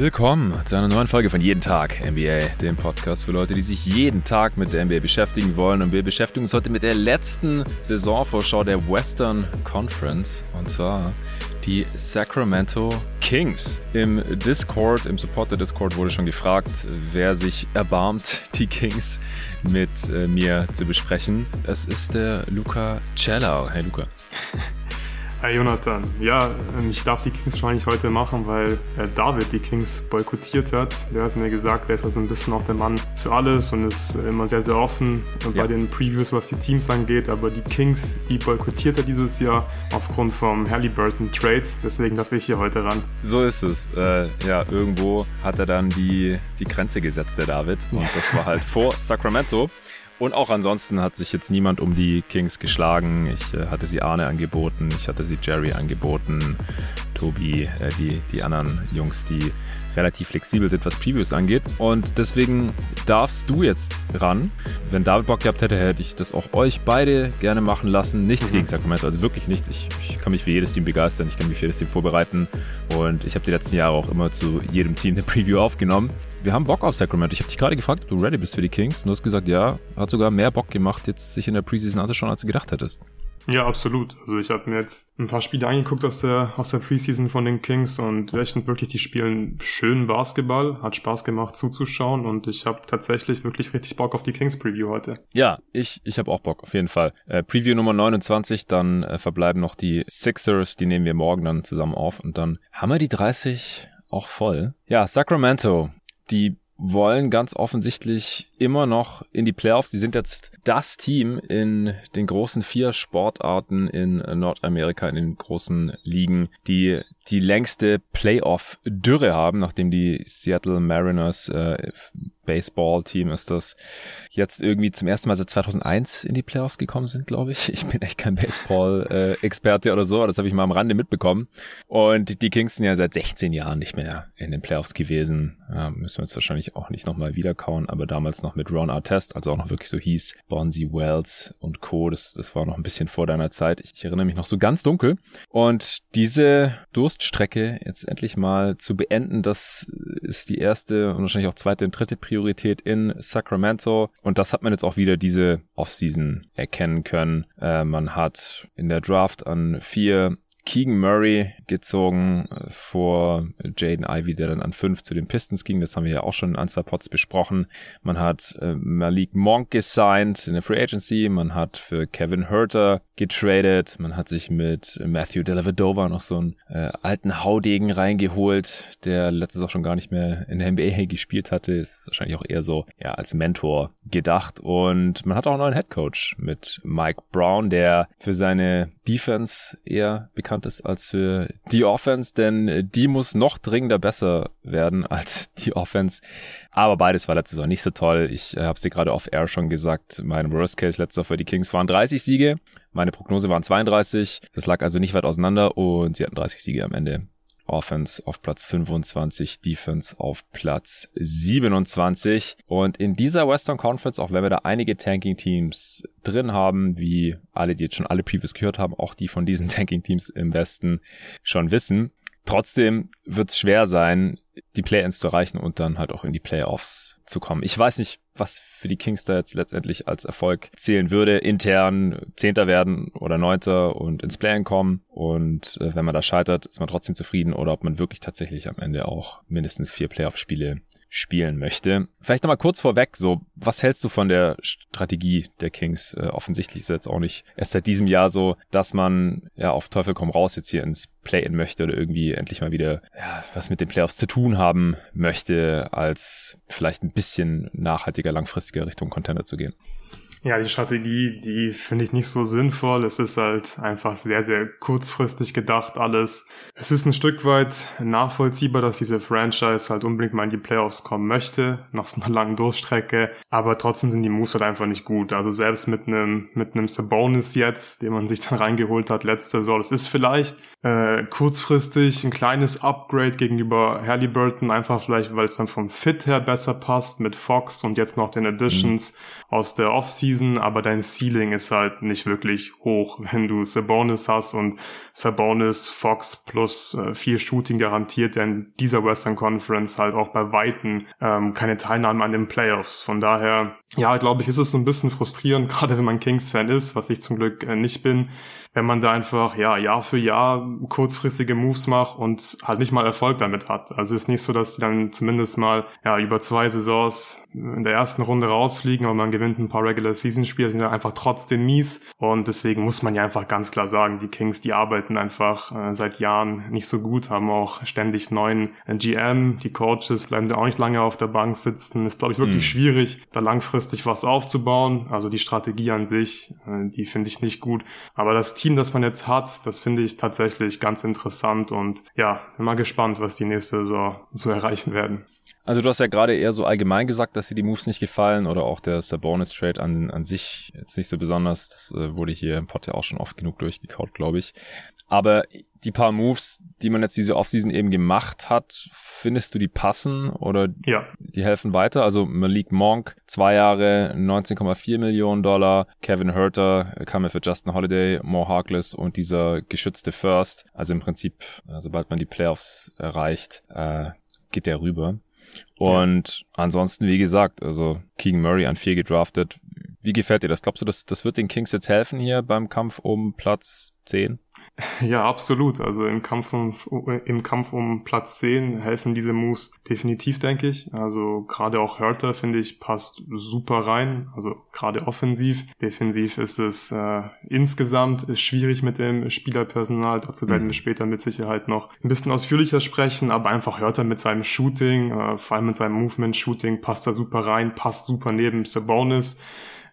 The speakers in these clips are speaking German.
Willkommen zu einer neuen Folge von Jeden Tag NBA, dem Podcast für Leute, die sich jeden Tag mit der NBA beschäftigen wollen. Und wir beschäftigen uns heute mit der letzten Saisonvorschau der Western Conference. Und zwar die Sacramento Kings. Im Discord, im Supporter Discord wurde schon gefragt, wer sich erbarmt, die Kings mit äh, mir zu besprechen. Es ist der Luca Cellau. Hey Luca. Hey Jonathan, ja, ähm, ich darf die Kings wahrscheinlich heute machen, weil äh, David die Kings boykottiert hat. Der hat mir gesagt, er ist also ein bisschen auch der Mann für alles und ist immer sehr, sehr offen ja. bei den Previews, was die Teams angeht. Aber die Kings, die boykottiert er dieses Jahr aufgrund vom Halliburton Trade. Deswegen darf ich hier heute ran. So ist es. Äh, ja, irgendwo hat er dann die, die Grenze gesetzt, der David. Und das war halt vor Sacramento. Und auch ansonsten hat sich jetzt niemand um die Kings geschlagen. Ich äh, hatte sie Arne angeboten, ich hatte sie Jerry angeboten, Tobi, äh, die, die anderen Jungs, die relativ flexibel sind, was Previews angeht. Und deswegen darfst du jetzt ran. Wenn David Bock gehabt hätte, hätte ich das auch euch beide gerne machen lassen. Nichts mhm. gegen Sacramento, also wirklich nichts. Ich, ich kann mich für jedes Team begeistern, ich kann mich für jedes Team vorbereiten. Und ich habe die letzten Jahre auch immer zu jedem Team eine Preview aufgenommen. Wir haben Bock auf Sacramento. Ich habe dich gerade gefragt, ob du ready bist für die Kings. Und du hast gesagt, ja, hat sogar mehr Bock gemacht, jetzt sich in der Preseason anzuschauen, als du gedacht hättest. Ja, absolut. Also ich habe mir jetzt ein paar Spiele angeguckt aus der, aus der Preseason von den Kings und echt wirklich, die spielen schönen Basketball, hat Spaß gemacht zuzuschauen und ich habe tatsächlich wirklich richtig Bock auf die Kings Preview heute. Ja, ich, ich habe auch Bock, auf jeden Fall. Äh, Preview Nummer 29, dann äh, verbleiben noch die Sixers, die nehmen wir morgen dann zusammen auf und dann haben wir die 30 auch voll. Ja, Sacramento, die wollen ganz offensichtlich immer noch in die Playoffs. Die sind jetzt das Team in den großen vier Sportarten in Nordamerika, in den großen Ligen, die die längste Playoff-Dürre haben, nachdem die Seattle Mariners äh, Baseball-Team ist das jetzt irgendwie zum ersten Mal seit 2001 in die Playoffs gekommen sind, glaube ich. Ich bin echt kein Baseball-Experte oder so, aber das habe ich mal am Rande mitbekommen. Und die Kings sind ja seit 16 Jahren nicht mehr in den Playoffs gewesen. Ja, müssen wir jetzt wahrscheinlich auch nicht nochmal wiederkauen, aber damals noch mit Ron Artest, also auch noch wirklich so hieß, Bonzi Wells und Co. Das, das war noch ein bisschen vor deiner Zeit. Ich erinnere mich noch so ganz dunkel. Und diese Durststrecke jetzt endlich mal zu beenden, das ist die erste und wahrscheinlich auch zweite und dritte Priorität in Sacramento. Und das hat man jetzt auch wieder diese Offseason erkennen können. Äh, man hat in der Draft an vier Keegan Murray gezogen äh, vor Jaden Ivy, der dann an fünf zu den Pistons ging. Das haben wir ja auch schon in ein, zwei Pots besprochen. Man hat äh, Malik Monk gesigned in der Free Agency. Man hat für Kevin Herter getradet. Man hat sich mit Matthew Dellavedova noch so einen äh, alten Haudegen reingeholt, der letztes auch schon gar nicht mehr in der NBA gespielt hatte. Ist wahrscheinlich auch eher so ja als Mentor gedacht. Und man hat auch einen neuen Head Coach mit Mike Brown, der für seine Defense eher bekannt ist als für die Offense, denn die muss noch dringender besser werden als die Offense. Aber beides war letztes Jahr nicht so toll. Ich äh, habe es dir gerade off Air schon gesagt. Mein Worst Case letzter für die Kings waren 30 Siege. Meine Prognose waren 32. Das lag also nicht weit auseinander und sie hatten 30 Siege am Ende. Offense auf Platz 25, Defense auf Platz 27. Und in dieser Western Conference, auch wenn wir da einige Tanking-Teams drin haben, wie alle, die jetzt schon alle Previews gehört haben, auch die von diesen Tanking-Teams im Westen schon wissen, Trotzdem wird es schwer sein, die Play-ins zu erreichen und dann halt auch in die Playoffs zu kommen. Ich weiß nicht, was für die Kings da jetzt letztendlich als Erfolg zählen würde. Intern Zehnter werden oder Neunter und ins Play-in kommen. Und äh, wenn man da scheitert, ist man trotzdem zufrieden oder ob man wirklich tatsächlich am Ende auch mindestens vier Playoff-Spiele spielen möchte. Vielleicht nochmal kurz vorweg, so, was hältst du von der Strategie der Kings? Äh, offensichtlich ist es jetzt auch nicht erst seit diesem Jahr so, dass man ja auf Teufel komm raus jetzt hier ins Play-In möchte oder irgendwie endlich mal wieder ja, was mit den Playoffs zu tun haben möchte, als vielleicht ein bisschen nachhaltiger, langfristiger Richtung Contender zu gehen. Ja, die Strategie, die finde ich nicht so sinnvoll. Es ist halt einfach sehr, sehr kurzfristig gedacht alles. Es ist ein Stück weit nachvollziehbar, dass diese Franchise halt unbedingt mal in die Playoffs kommen möchte, nach so einer langen Durchstrecke. Aber trotzdem sind die Moves halt einfach nicht gut. Also selbst mit einem, mit einem Sabonis jetzt, den man sich dann reingeholt hat letzte Saison, das ist vielleicht äh, kurzfristig ein kleines Upgrade gegenüber Halliburton, einfach vielleicht, weil es dann vom Fit her besser passt mit Fox und jetzt noch den Additions mhm. aus der Offseason Season, aber dein Ceiling ist halt nicht wirklich hoch, wenn du Sabonis hast und Sabonis, Fox plus äh, viel Shooting garantiert, denn dieser Western Conference halt auch bei Weitem ähm, keine Teilnahme an den Playoffs. Von daher, ja, glaube ich, ist es so ein bisschen frustrierend, gerade wenn man Kings-Fan ist, was ich zum Glück äh, nicht bin, wenn man da einfach ja Jahr für Jahr kurzfristige Moves macht und halt nicht mal Erfolg damit hat. Also ist nicht so, dass die dann zumindest mal ja über zwei Saisons in der ersten Runde rausfliegen, aber man gewinnt ein paar Regular Season Spiele, sind ja einfach trotzdem mies und deswegen muss man ja einfach ganz klar sagen, die Kings, die arbeiten einfach äh, seit Jahren nicht so gut, haben auch ständig neuen äh, GM, die Coaches bleiben da auch nicht lange auf der Bank sitzen. Ist glaube ich wirklich mhm. schwierig, da langfristig was aufzubauen. Also die Strategie an sich, äh, die finde ich nicht gut, aber das Team, das man jetzt hat, das finde ich tatsächlich ganz interessant und ja, bin mal gespannt, was die nächste Saison so erreichen werden. Also du hast ja gerade eher so allgemein gesagt, dass dir die Moves nicht gefallen oder auch der Sabonis Trade an, an sich jetzt nicht so besonders. Das äh, wurde hier im Pod ja auch schon oft genug durchgekaut, glaube ich. Aber die paar Moves, die man jetzt diese Offseason eben gemacht hat, findest du die passen oder ja. die helfen weiter? Also Malik Monk, zwei Jahre, 19,4 Millionen Dollar. Kevin Herter kam ja für Justin Holiday, Mo Harkless und dieser geschützte First. Also im Prinzip, äh, sobald man die Playoffs erreicht, äh, geht der rüber. Und ja. ansonsten, wie gesagt, also Keegan Murray an vier gedraftet. Wie gefällt dir das? Glaubst du, das, das wird den Kings jetzt helfen hier beim Kampf um Platz 10? Ja, absolut. Also im Kampf um, im Kampf um Platz 10 helfen diese Moves definitiv, denke ich. Also gerade auch Hörter, finde ich, passt super rein. Also gerade offensiv. Defensiv ist es äh, insgesamt schwierig mit dem Spielerpersonal. Dazu werden mhm. wir später mit Sicherheit noch ein bisschen ausführlicher sprechen. Aber einfach Hörter mit seinem Shooting, äh, vor allem mit seinem Movement-Shooting, passt da super rein, passt super neben Sabonis.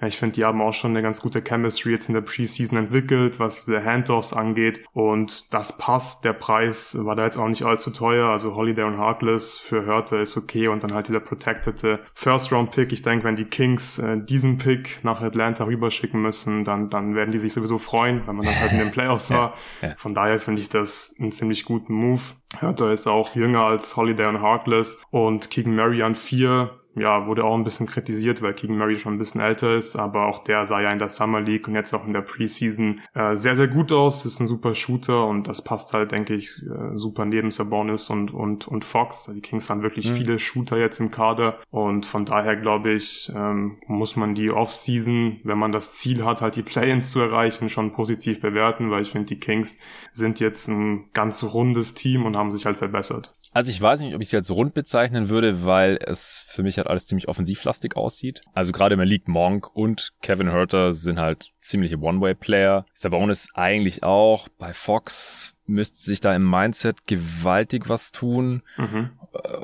Ich finde, die haben auch schon eine ganz gute Chemistry jetzt in der Preseason entwickelt, was diese Handoffs angeht. Und das passt. Der Preis war da jetzt auch nicht allzu teuer. Also Holiday und Harkless für Hörte ist okay. Und dann halt dieser protected First-Round-Pick. Ich denke, wenn die Kings äh, diesen Pick nach Atlanta rüberschicken müssen, dann, dann werden die sich sowieso freuen, wenn man dann halt in den Playoffs war. Ja, ja. Von daher finde ich das einen ziemlich guten Move. Hörte ist auch jünger als Holiday und Harkless und Keegan Murray an vier ja, wurde auch ein bisschen kritisiert, weil Keegan Murray schon ein bisschen älter ist, aber auch der sah ja in der Summer League und jetzt auch in der Preseason äh, sehr, sehr gut aus, ist ein super Shooter und das passt halt, denke ich, äh, super neben Sabonis und, und, und Fox. Die Kings haben wirklich mhm. viele Shooter jetzt im Kader und von daher glaube ich, ähm, muss man die Offseason, wenn man das Ziel hat, halt die Play-ins zu erreichen, schon positiv bewerten, weil ich finde, die Kings sind jetzt ein ganz rundes Team und haben sich halt verbessert. Also ich weiß nicht, ob ich es jetzt rund bezeichnen würde, weil es für mich halt alles ziemlich offensivlastig aussieht. Also gerade Malik Monk und Kevin Herter sind halt ziemliche One-Way-Player. Sabonis eigentlich auch. Bei Fox müsste sich da im Mindset gewaltig was tun. Mhm.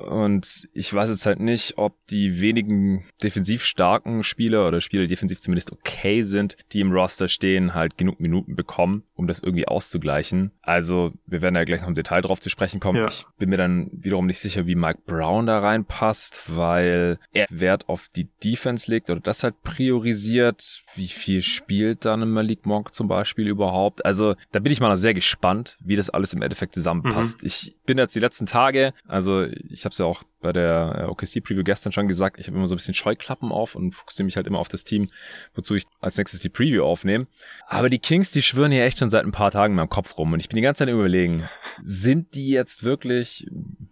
Und ich weiß jetzt halt nicht, ob die wenigen defensiv starken Spieler oder Spieler, die defensiv zumindest okay sind, die im Roster stehen, halt genug Minuten bekommen, um das irgendwie auszugleichen. Also wir werden ja gleich noch im Detail drauf zu sprechen kommen. Ja. Ich bin mir dann wiederum nicht sicher, wie Mike Brown da reinpasst, weil er Wert auf die Defense legt oder das halt priorisiert. Wie viel spielt dann Malik Monk zum Beispiel überhaupt? Also da bin ich mal sehr gespannt, wie das alles im Endeffekt zusammenpasst. Mhm. Ich bin jetzt die letzten Tage, also ich habe es ja auch bei der äh, OKC-Preview gestern schon gesagt, ich habe immer so ein bisschen Scheuklappen auf und fokussiere mich halt immer auf das Team, wozu ich als nächstes die Preview aufnehme. Aber die Kings, die schwören hier echt schon seit ein paar Tagen in meinem Kopf rum und ich bin die ganze Zeit überlegen, sind die jetzt wirklich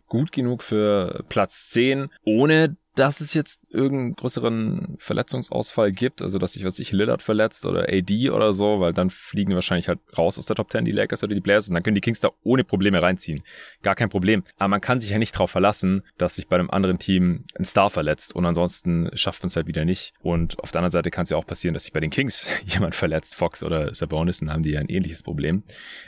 gut genug für Platz 10, ohne dass es jetzt irgendeinen größeren Verletzungsausfall gibt, also dass sich was sich Lillard verletzt oder AD oder so, weil dann fliegen wahrscheinlich halt raus aus der Top 10 die Lakers oder die Blazers und dann können die Kings da ohne Probleme reinziehen. Gar kein Problem. Aber man kann sich ja nicht darauf verlassen, dass sich bei einem anderen Team ein Star verletzt und ansonsten schafft man es halt wieder nicht. Und auf der anderen Seite kann es ja auch passieren, dass sich bei den Kings jemand verletzt, Fox oder Sabonis, dann haben die ja ein ähnliches Problem.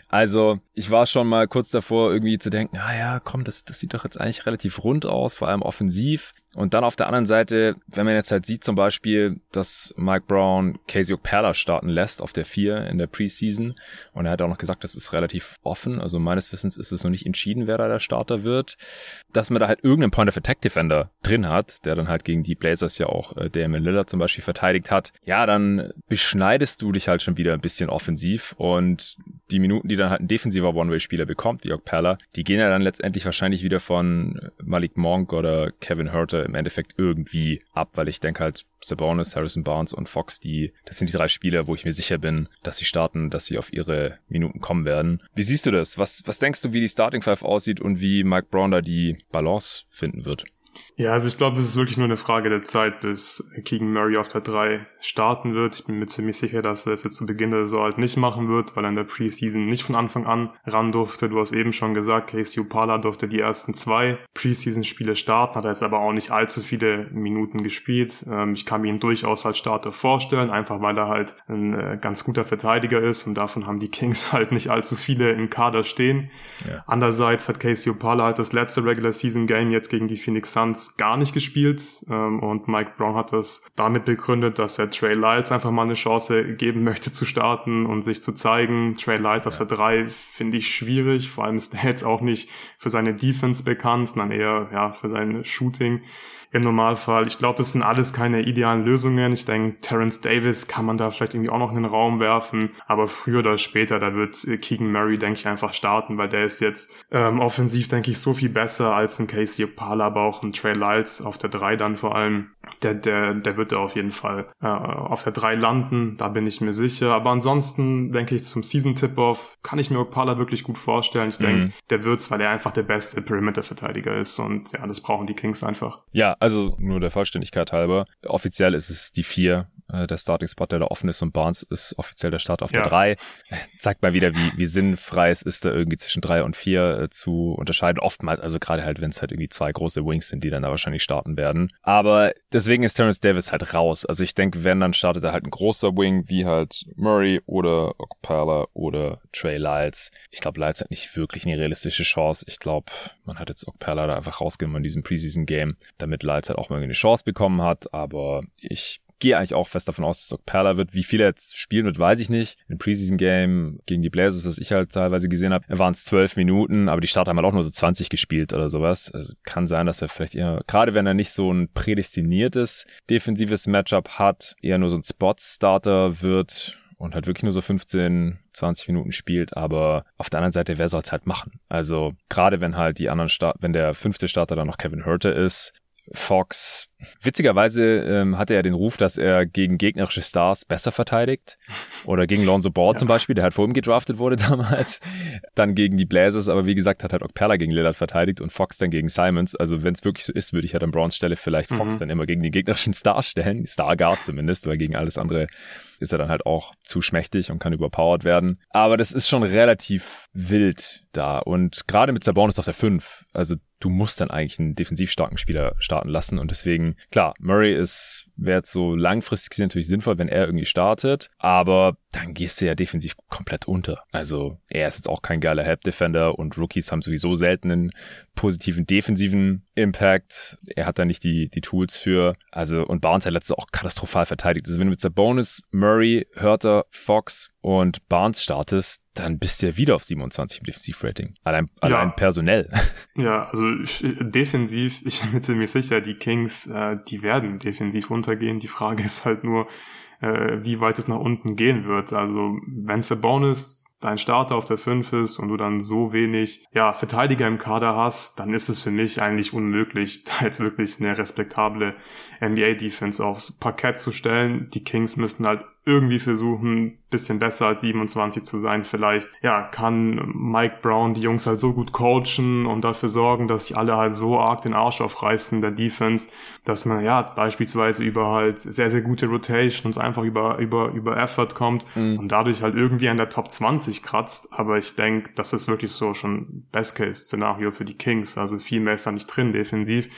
Also ich war schon mal kurz davor irgendwie zu denken, ah ja, komm, das, das sieht doch jetzt eigentlich relativ rund aus, vor allem offensiv. Und dann auf der anderen Seite, wenn man jetzt halt sieht zum Beispiel, dass Mike Brown Casey Perla starten lässt auf der 4 in der Preseason. Und er hat auch noch gesagt, das ist relativ offen, also meines Wissens ist es noch nicht entschieden, wer da der Starter wird, dass man da halt irgendeinen Point of Attack Defender drin hat, der dann halt gegen die Blazers ja auch äh, Damon Lillard zum Beispiel verteidigt hat, ja, dann beschneidest du dich halt schon wieder ein bisschen offensiv. Und die Minuten, die dann halt ein defensiver One-Way-Spieler bekommt, wie Okpala, die gehen ja dann letztendlich wahrscheinlich wieder von Malik Monk oder Kevin Herter im Endeffekt irgendwie ab, weil ich denke halt, Sabonis, Harrison Barnes und Fox, die, das sind die drei Spieler, wo ich mir sicher bin, dass sie starten, dass sie auf ihre Minuten kommen werden. Wie siehst du das? Was, was denkst du, wie die Starting Five aussieht und wie Mike Brown da die Balance finden wird? Ja, also ich glaube, es ist wirklich nur eine Frage der Zeit, bis Keegan Murray auf der 3 starten wird. Ich bin mir ziemlich sicher, dass er es jetzt zu Beginn der Saison halt nicht machen wird, weil er in der Preseason nicht von Anfang an ran durfte. Du hast eben schon gesagt, Casey Upala durfte die ersten zwei Preseason-Spiele starten, hat er jetzt aber auch nicht allzu viele Minuten gespielt. Ähm, ich kann mir ihn durchaus als Starter vorstellen, einfach weil er halt ein äh, ganz guter Verteidiger ist und davon haben die Kings halt nicht allzu viele im Kader stehen. Ja. Andererseits hat Casey Upala halt das letzte Regular Season Game jetzt gegen die Phoenix Suns gar nicht gespielt ähm, und Mike Brown hat das damit begründet, dass er Trey Lyles einfach mal eine Chance geben möchte zu starten und sich zu zeigen. Trey Lyles auf der 3 finde ich schwierig, vor allem ist er jetzt auch nicht für seine Defense bekannt, sondern eher ja für sein Shooting im Normalfall. Ich glaube, das sind alles keine idealen Lösungen. Ich denke, Terence Davis kann man da vielleicht irgendwie auch noch in den Raum werfen. Aber früher oder später, da wird Keegan Murray, denke ich, einfach starten, weil der ist jetzt ähm, offensiv, denke ich, so viel besser als ein Casey Opala, aber auch ein Trey Lyles auf der 3 dann vor allem. Der, der, der wird da auf jeden Fall äh, auf der 3 landen, da bin ich mir sicher. Aber ansonsten, denke ich, zum Season-Tip-Off kann ich mir Opala wirklich gut vorstellen. Ich denke, mhm. der wird's, weil er einfach der beste Perimeter-Verteidiger ist. Und ja, das brauchen die Kings einfach. Ja, also nur der Vollständigkeit halber. Offiziell ist es die vier, äh, der Starting-Spot, der da offen ist und Barnes ist offiziell der Start auf ja. der drei. Zeigt mal wieder, wie, wie sinnfrei es ist, da irgendwie zwischen drei und vier äh, zu unterscheiden. Oftmals, also gerade halt, wenn es halt irgendwie zwei große Wings sind, die dann da wahrscheinlich starten werden. Aber deswegen ist Terrence Davis halt raus. Also ich denke, wenn, dann startet er halt ein großer Wing, wie halt Murray oder Okpala oder Trey Lyles. Ich glaube, Lyles hat nicht wirklich eine realistische Chance. Ich glaube, man hat jetzt Okpala da einfach rausgenommen in diesem Preseason-Game, damit Lyles halt auch mal eine Chance bekommen hat. Aber ich gehe eigentlich auch fest davon aus, dass es Perla wird. Wie viel er jetzt spielen wird, weiß ich nicht. Im Preseason-Game gegen die Blazers, was ich halt teilweise gesehen habe, waren es zwölf Minuten, aber die Starter haben halt auch nur so 20 gespielt oder sowas. Also kann sein, dass er vielleicht eher, gerade wenn er nicht so ein prädestiniertes defensives Matchup hat, eher nur so ein Spot-Starter wird und halt wirklich nur so 15, 20 Minuten spielt, aber auf der anderen Seite, wer soll es halt machen? Also gerade wenn halt die anderen Start, wenn der fünfte Starter dann noch Kevin Herter ist, Fox, witzigerweise ähm, hatte er den Ruf, dass er gegen gegnerische Stars besser verteidigt. Oder gegen Lonzo Ball ja. zum Beispiel, der halt vor ihm gedraftet wurde damals. Dann gegen die Blazers, aber wie gesagt, hat halt auch Perla gegen Lillard verteidigt und Fox dann gegen Simons. Also wenn es wirklich so ist, würde ich halt an Browns Stelle vielleicht mhm. Fox dann immer gegen den gegnerischen Star stellen. Starguard zumindest, weil gegen alles andere ist er dann halt auch zu schmächtig und kann überpowered werden. Aber das ist schon relativ wild da. Und gerade mit Sabonis auf der 5, also du musst dann eigentlich einen defensiv starken Spieler starten lassen. Und deswegen, klar, Murray ist, wäre jetzt so langfristig gesehen natürlich sinnvoll, wenn er irgendwie startet. Aber dann gehst du ja defensiv komplett unter. Also er ist jetzt auch kein geiler Help-Defender und Rookies haben sowieso selten einen positiven defensiven Impact. Er hat da nicht die, die Tools für. Also und Barnes hat letzte auch katastrophal verteidigt. Also wenn du mit Sabonis, Murray, Hörter, Fox und Barnes startest, dann bist du ja wieder auf 27 im Defensivrating. Allein, allein ja. personell. Ja, also ich, defensiv, ich bin mir ziemlich sicher, die Kings, äh, die werden defensiv untergehen. Die Frage ist halt nur, äh, wie weit es nach unten gehen wird. Also wenn Sabonis dein Starter auf der 5 ist und du dann so wenig ja, Verteidiger im Kader hast, dann ist es für mich eigentlich unmöglich, da jetzt wirklich eine respektable NBA-Defense aufs Parkett zu stellen. Die Kings müssten halt irgendwie versuchen, bisschen besser als 27 zu sein. Vielleicht, ja, kann Mike Brown die Jungs halt so gut coachen und dafür sorgen, dass sie alle halt so arg den Arsch aufreißen in der Defense, dass man ja beispielsweise über halt sehr, sehr gute Rotations einfach über, über, über Effort kommt mhm. und dadurch halt irgendwie an der Top 20 kratzt. Aber ich denke, das ist wirklich so schon Best-Case-Szenario für die Kings. Also viel mehr ist da nicht drin defensiv.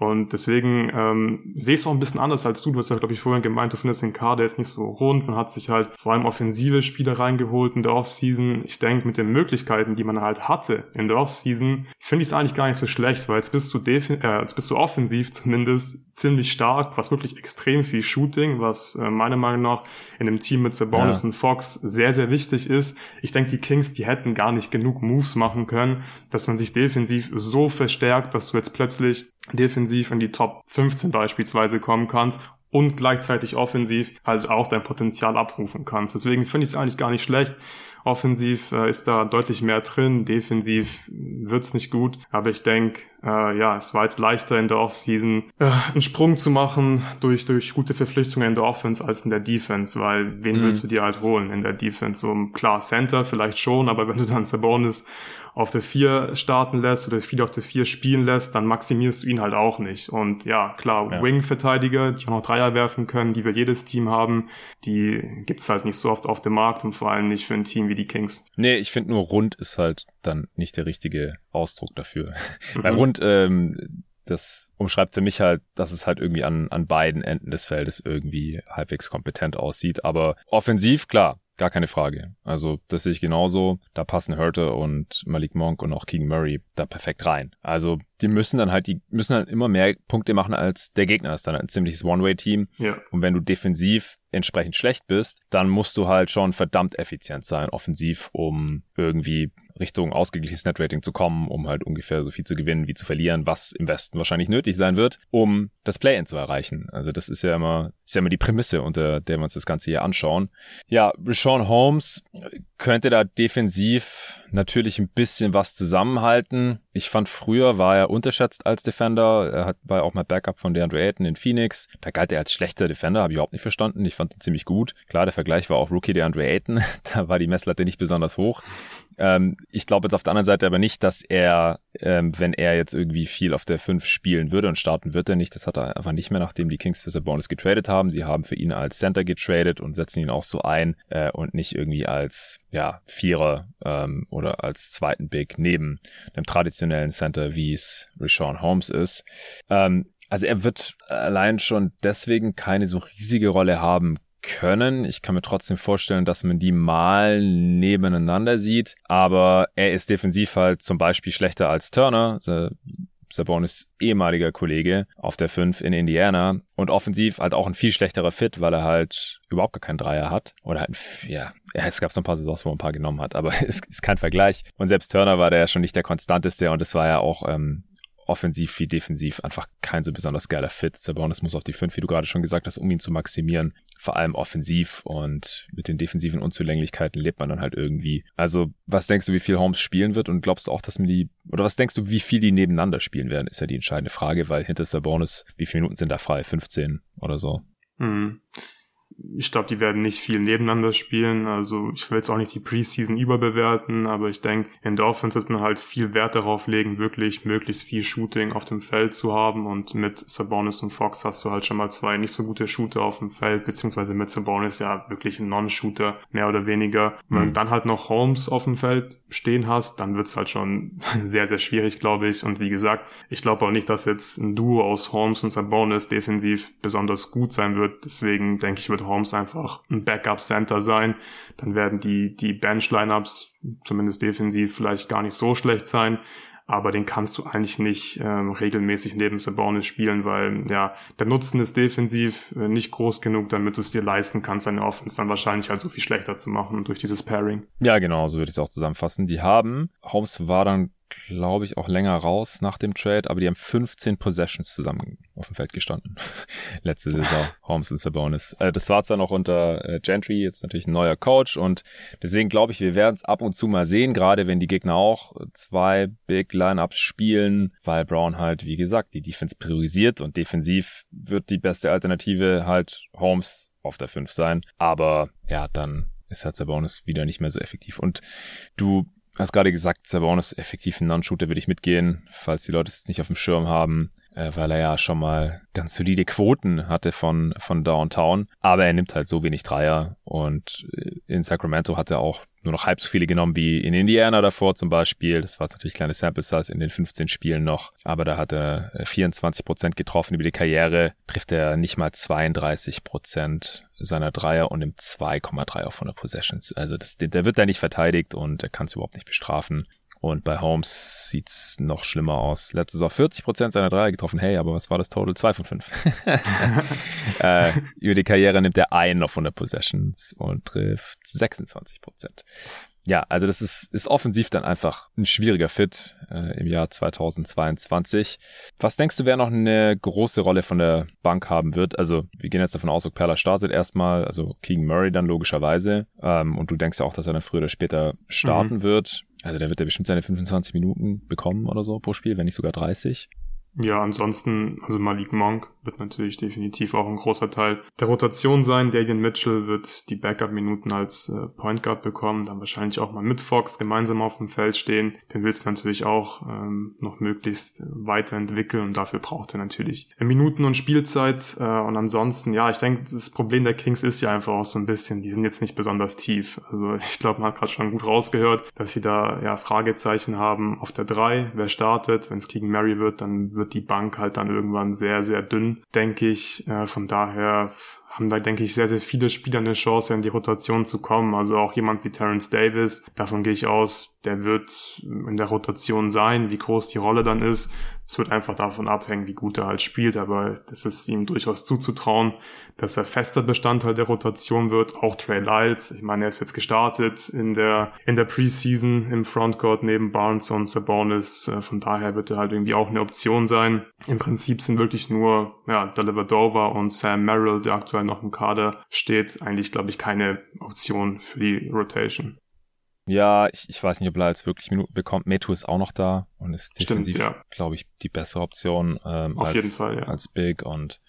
Und deswegen ähm, sehe ich es auch ein bisschen anders als du. Du hast ja, glaube ich, vorhin gemeint, du findest den Kader jetzt nicht so rund. Man hat sich halt vor allem offensive Spieler reingeholt in der Offseason. Ich denke, mit den Möglichkeiten, die man halt hatte in der Offseason, finde ich es eigentlich gar nicht so schlecht, weil jetzt bist du defin äh, jetzt bist du offensiv zumindest ziemlich stark, was wirklich extrem viel Shooting, was äh, meiner Meinung nach in einem Team mit Sabonis ja. und Fox sehr, sehr wichtig ist. Ich denke, die Kings, die hätten gar nicht genug Moves machen können, dass man sich defensiv so verstärkt, dass du jetzt plötzlich defensiv in die Top 15 beispielsweise kommen kannst und gleichzeitig offensiv halt auch dein Potenzial abrufen kannst. Deswegen finde ich es eigentlich gar nicht schlecht. Offensiv äh, ist da deutlich mehr drin, defensiv wird's nicht gut. Aber ich denke, äh, ja, es war jetzt leichter in der Offseason äh, einen Sprung zu machen durch, durch gute Verpflichtungen in der Offense als in der Defense, weil wen mhm. willst du dir halt holen in der Defense? So klar, Center vielleicht schon, aber wenn du dann Sabonis auf der 4 starten lässt oder viel auf der 4 spielen lässt, dann maximierst du ihn halt auch nicht. Und ja, klar, ja. Wing-Verteidiger, die auch noch Dreier werfen können, die wir jedes Team haben, die gibt's halt nicht so oft auf dem Markt und vor allem nicht für ein Team wie die Kings. Nee, ich finde nur rund ist halt dann nicht der richtige Ausdruck dafür. Mhm. Weil rund, ähm, das umschreibt für mich halt, dass es halt irgendwie an, an beiden Enden des Feldes irgendwie halbwegs kompetent aussieht. Aber offensiv, klar, Gar keine Frage. Also das sehe ich genauso. Da passen Hurter und Malik Monk und auch King Murray da perfekt rein. Also die müssen dann halt, die müssen halt immer mehr Punkte machen als der Gegner. Das ist dann ein ziemliches One-Way-Team. Ja. Und wenn du defensiv entsprechend schlecht bist, dann musst du halt schon verdammt effizient sein, offensiv, um irgendwie Richtung ausgeglichenes Netrating zu kommen, um halt ungefähr so viel zu gewinnen wie zu verlieren, was im Westen wahrscheinlich nötig sein wird, um das Play-In zu erreichen. Also das ist ja immer, ist ja immer die Prämisse, unter der wir uns das Ganze hier anschauen. Ja, Rashawn Holmes könnte da defensiv natürlich ein bisschen was zusammenhalten. Ich fand früher war er unterschätzt als Defender. Er hat, war auch mal Backup von DeAndre Ayton in Phoenix. Da galt er als schlechter Defender, habe ich überhaupt nicht verstanden. Ich fand ihn ziemlich gut. Klar, der Vergleich war auch Rookie DeAndre Ayton. da war die Messlatte nicht besonders hoch. Ähm, ich glaube jetzt auf der anderen Seite aber nicht, dass er, ähm, wenn er jetzt irgendwie viel auf der 5 spielen würde und starten wird er nicht, das hat er einfach nicht mehr, nachdem die Kings für Sabonis getradet haben. Sie haben für ihn als Center getradet und setzen ihn auch so ein äh, und nicht irgendwie als ja, Vierer ähm, oder als zweiten Big neben einem traditionellen Center, wie es Rashawn Holmes ist. Ähm, also er wird allein schon deswegen keine so riesige Rolle haben können. Ich kann mir trotzdem vorstellen, dass man die mal nebeneinander sieht, aber er ist defensiv halt zum Beispiel schlechter als Turner. Sabonis ehemaliger Kollege auf der 5 in Indiana und offensiv halt auch ein viel schlechterer Fit, weil er halt überhaupt gar keinen Dreier hat. Oder halt, ja, es gab so ein paar Saisons, wo er ein paar genommen hat, aber es ist kein Vergleich. Und selbst Turner war der ja schon nicht der konstanteste und es war ja auch ähm, offensiv wie defensiv einfach kein so besonders geiler Fit. Sabonis muss auf die 5, wie du gerade schon gesagt hast, um ihn zu maximieren. Vor allem offensiv und mit den defensiven Unzulänglichkeiten lebt man dann halt irgendwie. Also, was denkst du, wie viel Holmes spielen wird und glaubst du auch, dass man die, oder was denkst du, wie viel die nebeneinander spielen werden, ist ja die entscheidende Frage, weil hinter Sabonis, wie viele Minuten sind da frei? 15 oder so? Mhm ich glaube, die werden nicht viel nebeneinander spielen. Also ich will jetzt auch nicht die Preseason überbewerten, aber ich denke, in der Offense wird man halt viel Wert darauf legen, wirklich möglichst viel Shooting auf dem Feld zu haben. Und mit Sabonis und Fox hast du halt schon mal zwei nicht so gute Shooter auf dem Feld, beziehungsweise mit Sabonis ja wirklich ein Non-Shooter, mehr oder weniger. Mhm. Wenn du dann halt noch Holmes auf dem Feld stehen hast, dann wird's halt schon sehr, sehr schwierig, glaube ich. Und wie gesagt, ich glaube auch nicht, dass jetzt ein Duo aus Holmes und Sabonis defensiv besonders gut sein wird. Deswegen denke ich, wird Holmes einfach ein Backup-Center sein. Dann werden die, die Bench-Lineups, zumindest defensiv, vielleicht gar nicht so schlecht sein. Aber den kannst du eigentlich nicht ähm, regelmäßig neben Sabonis spielen, weil ja der Nutzen ist defensiv äh, nicht groß genug, damit du es dir leisten kannst, deine Offense dann wahrscheinlich halt so viel schlechter zu machen durch dieses Pairing. Ja, genau, so würde ich es auch zusammenfassen. Die haben, Holmes war dann glaube ich, auch länger raus nach dem Trade, aber die haben 15 Possessions zusammen auf dem Feld gestanden. Letzte Saison, Holmes und Sabonis. Äh, das war zwar noch unter äh, Gentry, jetzt natürlich ein neuer Coach und deswegen glaube ich, wir werden es ab und zu mal sehen, gerade wenn die Gegner auch zwei Big Lineups spielen, weil Brown halt, wie gesagt, die Defense priorisiert und defensiv wird die beste Alternative halt Holmes auf der 5 sein. Aber ja, dann ist halt Sabonis wieder nicht mehr so effektiv. Und du hast gerade gesagt, Sabonis effektiv ein Non-Shooter würde ich mitgehen, falls die Leute es nicht auf dem Schirm haben, äh, weil er ja schon mal ganz solide Quoten hatte von, von Downtown. Aber er nimmt halt so wenig Dreier und äh, in Sacramento hat er auch nur noch halb so viele genommen wie in Indiana davor zum Beispiel. Das war natürlich kleine Sample Size in den 15 Spielen noch, aber da hat er 24 äh, Prozent getroffen über die Karriere, trifft er nicht mal 32 Prozent seiner Dreier und nimmt 2,3 auf 100 Possessions. Also das, der wird da nicht verteidigt und er kann es überhaupt nicht bestrafen. Und bei Holmes sieht's noch schlimmer aus. Letztes Jahr 40% seiner Dreier getroffen. Hey, aber was war das Total? 2 von 5. äh, über die Karriere nimmt er einen auf 100 Possessions und trifft 26%. Ja, also das ist, ist offensiv dann einfach ein schwieriger Fit äh, im Jahr 2022. Was denkst du, wer noch eine große Rolle von der Bank haben wird? Also wir gehen jetzt davon aus, Perla startet erstmal, also Keegan Murray dann logischerweise. Ähm, und du denkst ja auch, dass er dann früher oder später starten mhm. wird. Also der wird ja bestimmt seine 25 Minuten bekommen oder so pro Spiel, wenn nicht sogar 30. Ja, ansonsten, also Malik Monk wird natürlich definitiv auch ein großer Teil der Rotation sein. Davian Mitchell wird die Backup-Minuten als äh, Point Guard bekommen, dann wahrscheinlich auch mal mit Fox gemeinsam auf dem Feld stehen. Den willst du natürlich auch ähm, noch möglichst weiterentwickeln und dafür braucht er natürlich Minuten und Spielzeit. Äh, und ansonsten, ja, ich denke, das Problem der Kings ist ja einfach auch so ein bisschen, die sind jetzt nicht besonders tief. Also ich glaube, man hat gerade schon gut rausgehört, dass sie da ja Fragezeichen haben auf der 3, wer startet. Wenn es gegen Mary wird, dann wird die Bank halt dann irgendwann sehr, sehr dünn, denke ich. Äh, von daher haben da, denke ich, sehr, sehr viele Spieler eine Chance, in die Rotation zu kommen. Also auch jemand wie Terence Davis, davon gehe ich aus, der wird in der Rotation sein, wie groß die Rolle dann ist. Es wird einfach davon abhängen, wie gut er halt spielt, aber das ist ihm durchaus zuzutrauen, dass er fester Bestandteil der Rotation wird. Auch Trey Lyles, ich meine, er ist jetzt gestartet in der, in der Preseason im Frontcourt neben Barnes und Sabonis. Äh, von daher wird er halt irgendwie auch eine Option sein. Im Prinzip sind wirklich nur, ja, Delavadova und Sam Merrill, der aktuell noch im Kader steht, eigentlich, glaube ich, keine Option für die Rotation. Ja, ich, ich weiß nicht, ob er jetzt wirklich Minuten bekommt. Metu ist auch noch da und ist defensiv, ja. glaube ich, die bessere Option ähm, Auf als, jeden Fall, ja. als Big. Und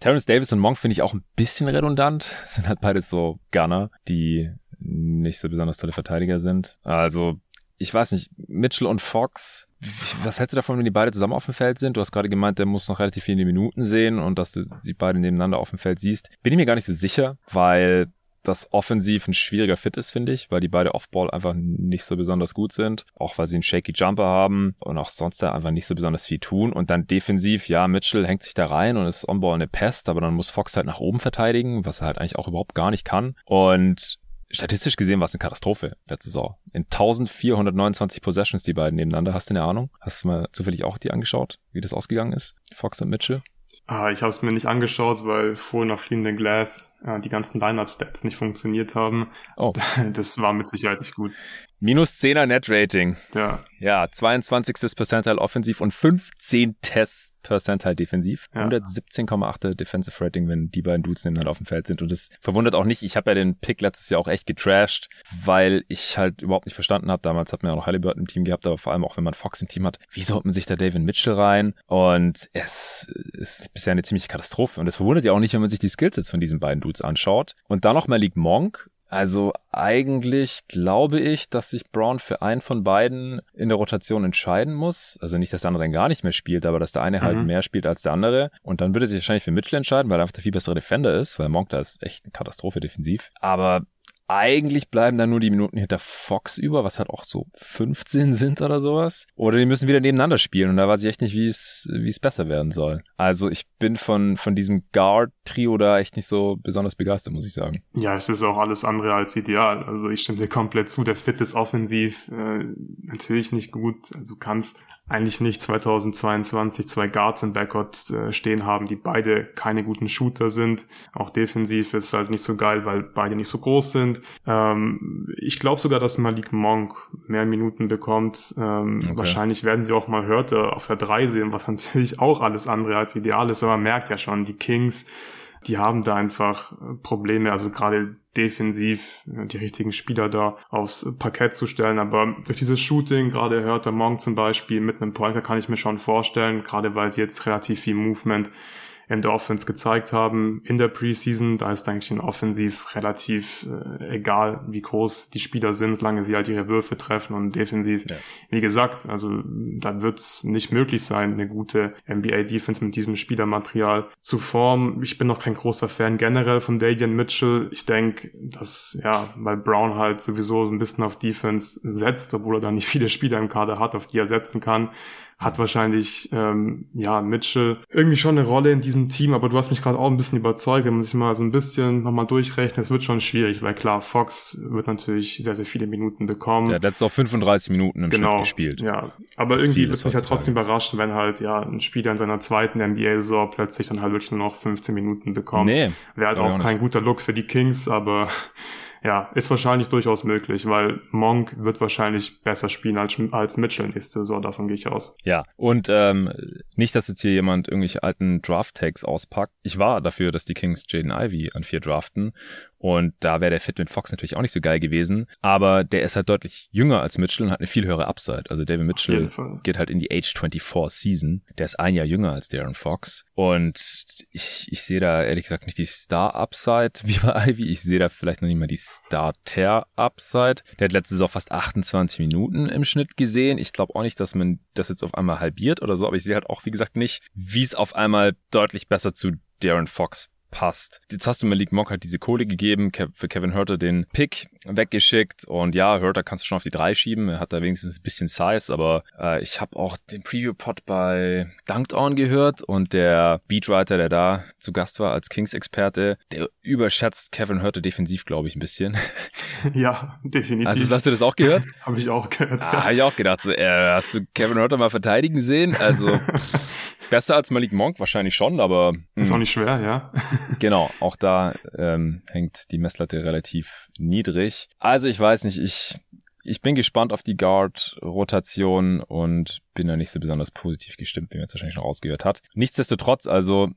Terrence Davis und Monk finde ich auch ein bisschen redundant. sind halt beides so Gunner, die nicht so besonders tolle Verteidiger sind. Also ich weiß nicht, Mitchell und Fox, was hältst du davon, wenn die beide zusammen auf dem Feld sind? Du hast gerade gemeint, der muss noch relativ viele Minuten sehen und dass du sie beide nebeneinander auf dem Feld siehst. Bin ich mir gar nicht so sicher, weil das offensiv ein schwieriger Fit ist, finde ich, weil die beide Offball einfach nicht so besonders gut sind, auch weil sie einen shaky Jumper haben und auch sonst da einfach nicht so besonders viel tun und dann defensiv, ja, Mitchell hängt sich da rein und ist Onball eine Pest, aber dann muss Fox halt nach oben verteidigen, was er halt eigentlich auch überhaupt gar nicht kann und statistisch gesehen war es eine Katastrophe letzte Saison. In 1429 Possessions die beiden nebeneinander. Hast du eine Ahnung? Hast du mal zufällig auch dir angeschaut, wie das ausgegangen ist? Fox und Mitchell? Ah, ich habe es mir nicht angeschaut, weil vorhin auf Fliehenden Glass äh, die ganzen Line-Up-Stats nicht funktioniert haben. Oh. Das war mit Sicherheit nicht gut. Minus 10er Net-Rating. Ja. Ja, 22. Percentile offensiv und 15 Tests Percentile defensiv. Ja. 117,8 Defensive Rating, wenn die beiden Dudes nebeneinander auf dem Feld sind. Und das verwundert auch nicht. Ich habe ja den Pick letztes Jahr auch echt getrashed, weil ich halt überhaupt nicht verstanden habe. Damals hat man ja noch Halliburton im Team gehabt, aber vor allem auch, wenn man Fox im Team hat. Wieso hat man sich da David Mitchell rein? Und es ist bisher eine ziemliche Katastrophe. Und das verwundert ja auch nicht, wenn man sich die Skillsets von diesen beiden Dudes anschaut. Und dann noch Malik Monk, also eigentlich glaube ich, dass sich Brown für einen von beiden in der Rotation entscheiden muss. Also nicht, dass der andere dann gar nicht mehr spielt, aber dass der eine halt mhm. halt mehr spielt als der andere. Und dann würde sich wahrscheinlich für Mitchell entscheiden, weil er einfach der viel bessere Defender ist, weil Monk da ist echt eine Katastrophe defensiv. Aber eigentlich bleiben dann nur die Minuten hinter Fox über, was halt auch so 15 sind oder sowas. Oder die müssen wieder nebeneinander spielen und da weiß ich echt nicht, wie es, wie es besser werden soll. Also ich bin von, von diesem Guard-Trio da echt nicht so besonders begeistert, muss ich sagen. Ja, es ist auch alles andere als ideal. Also ich stimme dir komplett zu. Der Fit ist offensiv äh, natürlich nicht gut. Also du kannst eigentlich nicht 2022 zwei Guards im Backcourt äh, stehen haben, die beide keine guten Shooter sind. Auch defensiv ist halt nicht so geil, weil beide nicht so groß sind. Ähm, ich glaube sogar, dass Malik Monk mehr Minuten bekommt. Ähm, okay. Wahrscheinlich werden wir auch mal Hörte auf der 3 sehen, was natürlich auch alles andere als ideal ist. Aber man merkt ja schon, die Kings, die haben da einfach Probleme, also gerade defensiv äh, die richtigen Spieler da aufs Parkett zu stellen. Aber durch dieses Shooting, gerade hört der Monk zum Beispiel mit einem Polka, kann ich mir schon vorstellen, gerade weil sie jetzt relativ viel Movement in der Offense gezeigt haben in der Preseason. Da ist eigentlich in Offensiv relativ äh, egal, wie groß die Spieler sind, solange sie halt ihre Würfe treffen und defensiv. Ja. Wie gesagt, also da wird es nicht möglich sein, eine gute NBA-Defense mit diesem Spielermaterial zu formen. Ich bin noch kein großer Fan generell von Davian Mitchell. Ich denke, dass, ja, weil Brown halt sowieso ein bisschen auf Defense setzt, obwohl er da nicht viele Spieler im Kader hat, auf die er setzen kann, hat wahrscheinlich ähm, ja Mitchell irgendwie schon eine Rolle in diesem Team, aber du hast mich gerade auch ein bisschen überzeugt, wenn man sich mal so ein bisschen nochmal durchrechnet, es wird schon schwierig, weil klar, Fox wird natürlich sehr, sehr viele Minuten bekommen. Ja, der hat auch 35 Minuten im genau, Schnitt gespielt. Ja, aber das irgendwie wird mich ja trotzdem überraschen, wenn halt ja ein Spieler in seiner zweiten NBA-Saison plötzlich dann halt wirklich nur noch 15 Minuten bekommt. Nee. Wäre halt auch kein guter Look für die Kings, aber ja, ist wahrscheinlich durchaus möglich, weil Monk wird wahrscheinlich besser spielen als, als Mitchell nächste Saison, davon gehe ich aus. Ja, und ähm, nicht, dass jetzt hier jemand irgendwelche alten Draft-Tags auspackt. Ich war dafür, dass die Kings Jaden Ivy an vier draften und da wäre der Fit mit Fox natürlich auch nicht so geil gewesen. Aber der ist halt deutlich jünger als Mitchell und hat eine viel höhere Upside. Also David Mitchell geht halt in die Age 24 Season. Der ist ein Jahr jünger als Darren Fox. Und ich, ich sehe da ehrlich gesagt nicht die Star-Upside wie bei Ivy. Ich sehe da vielleicht noch nicht mal die Starter-Upside. Der hat letzte Saison fast 28 Minuten im Schnitt gesehen. Ich glaube auch nicht, dass man das jetzt auf einmal halbiert oder so. Aber ich sehe halt auch, wie gesagt, nicht, wie es auf einmal deutlich besser zu Darren Fox passt. Jetzt hast du Malik Monk halt diese Kohle gegeben, für Kevin Hurter den Pick weggeschickt und ja, Hurter kannst du schon auf die drei schieben, er hat da wenigstens ein bisschen Size, aber äh, ich habe auch den Preview-Pod bei Dunked On gehört und der Beatwriter, der da zu Gast war als Kings-Experte, der überschätzt Kevin Hurter defensiv, glaube ich, ein bisschen. Ja, definitiv. Also, hast du das auch gehört? habe ich auch gehört. Ah, ja. Habe ich auch gedacht, so, äh, hast du Kevin Hurter mal verteidigen sehen? Also besser als Malik Monk wahrscheinlich schon, aber. Ist auch hm. nicht schwer, ja. genau, auch da ähm, hängt die Messlatte relativ niedrig. Also ich weiß nicht, ich, ich bin gespannt auf die Guard-Rotation und bin da nicht so besonders positiv gestimmt, wie man jetzt wahrscheinlich schon rausgehört hat. Nichtsdestotrotz, also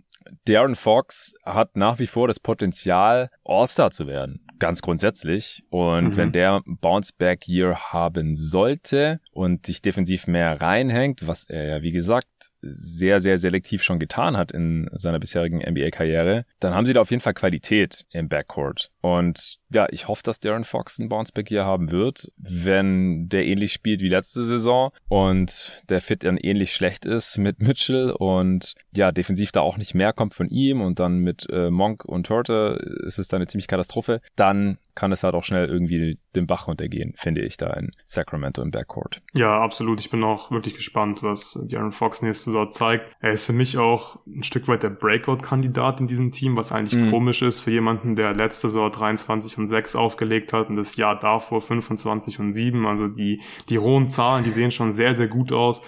Darren Fox hat nach wie vor das Potenzial, All-Star zu werden ganz grundsätzlich. Und mhm. wenn der Bounce-Back-Year haben sollte und sich defensiv mehr reinhängt, was er ja, wie gesagt, sehr, sehr selektiv schon getan hat in seiner bisherigen NBA-Karriere, dann haben sie da auf jeden Fall Qualität im Backcourt. Und ja, ich hoffe, dass Darren Fox ein Bounceback hier haben wird, wenn der ähnlich spielt wie letzte Saison und der Fit dann ähnlich schlecht ist mit Mitchell und ja, defensiv da auch nicht mehr kommt von ihm und dann mit äh, Monk und Turtle ist es dann eine ziemlich Katastrophe, dann kann es halt auch schnell irgendwie den Bach runtergehen, finde ich, da in Sacramento im Backcourt. Ja, absolut. Ich bin auch wirklich gespannt, was Darren Fox nächste Saison zeigt. Er ist für mich auch ein Stück weit der Breakout-Kandidat in diesem Team, was eigentlich mhm. komisch ist für jemanden, der letzte Saison 23 und 6 aufgelegt hat und das Jahr davor 25 und 7. Also die, die rohen Zahlen, die sehen schon sehr, sehr gut aus.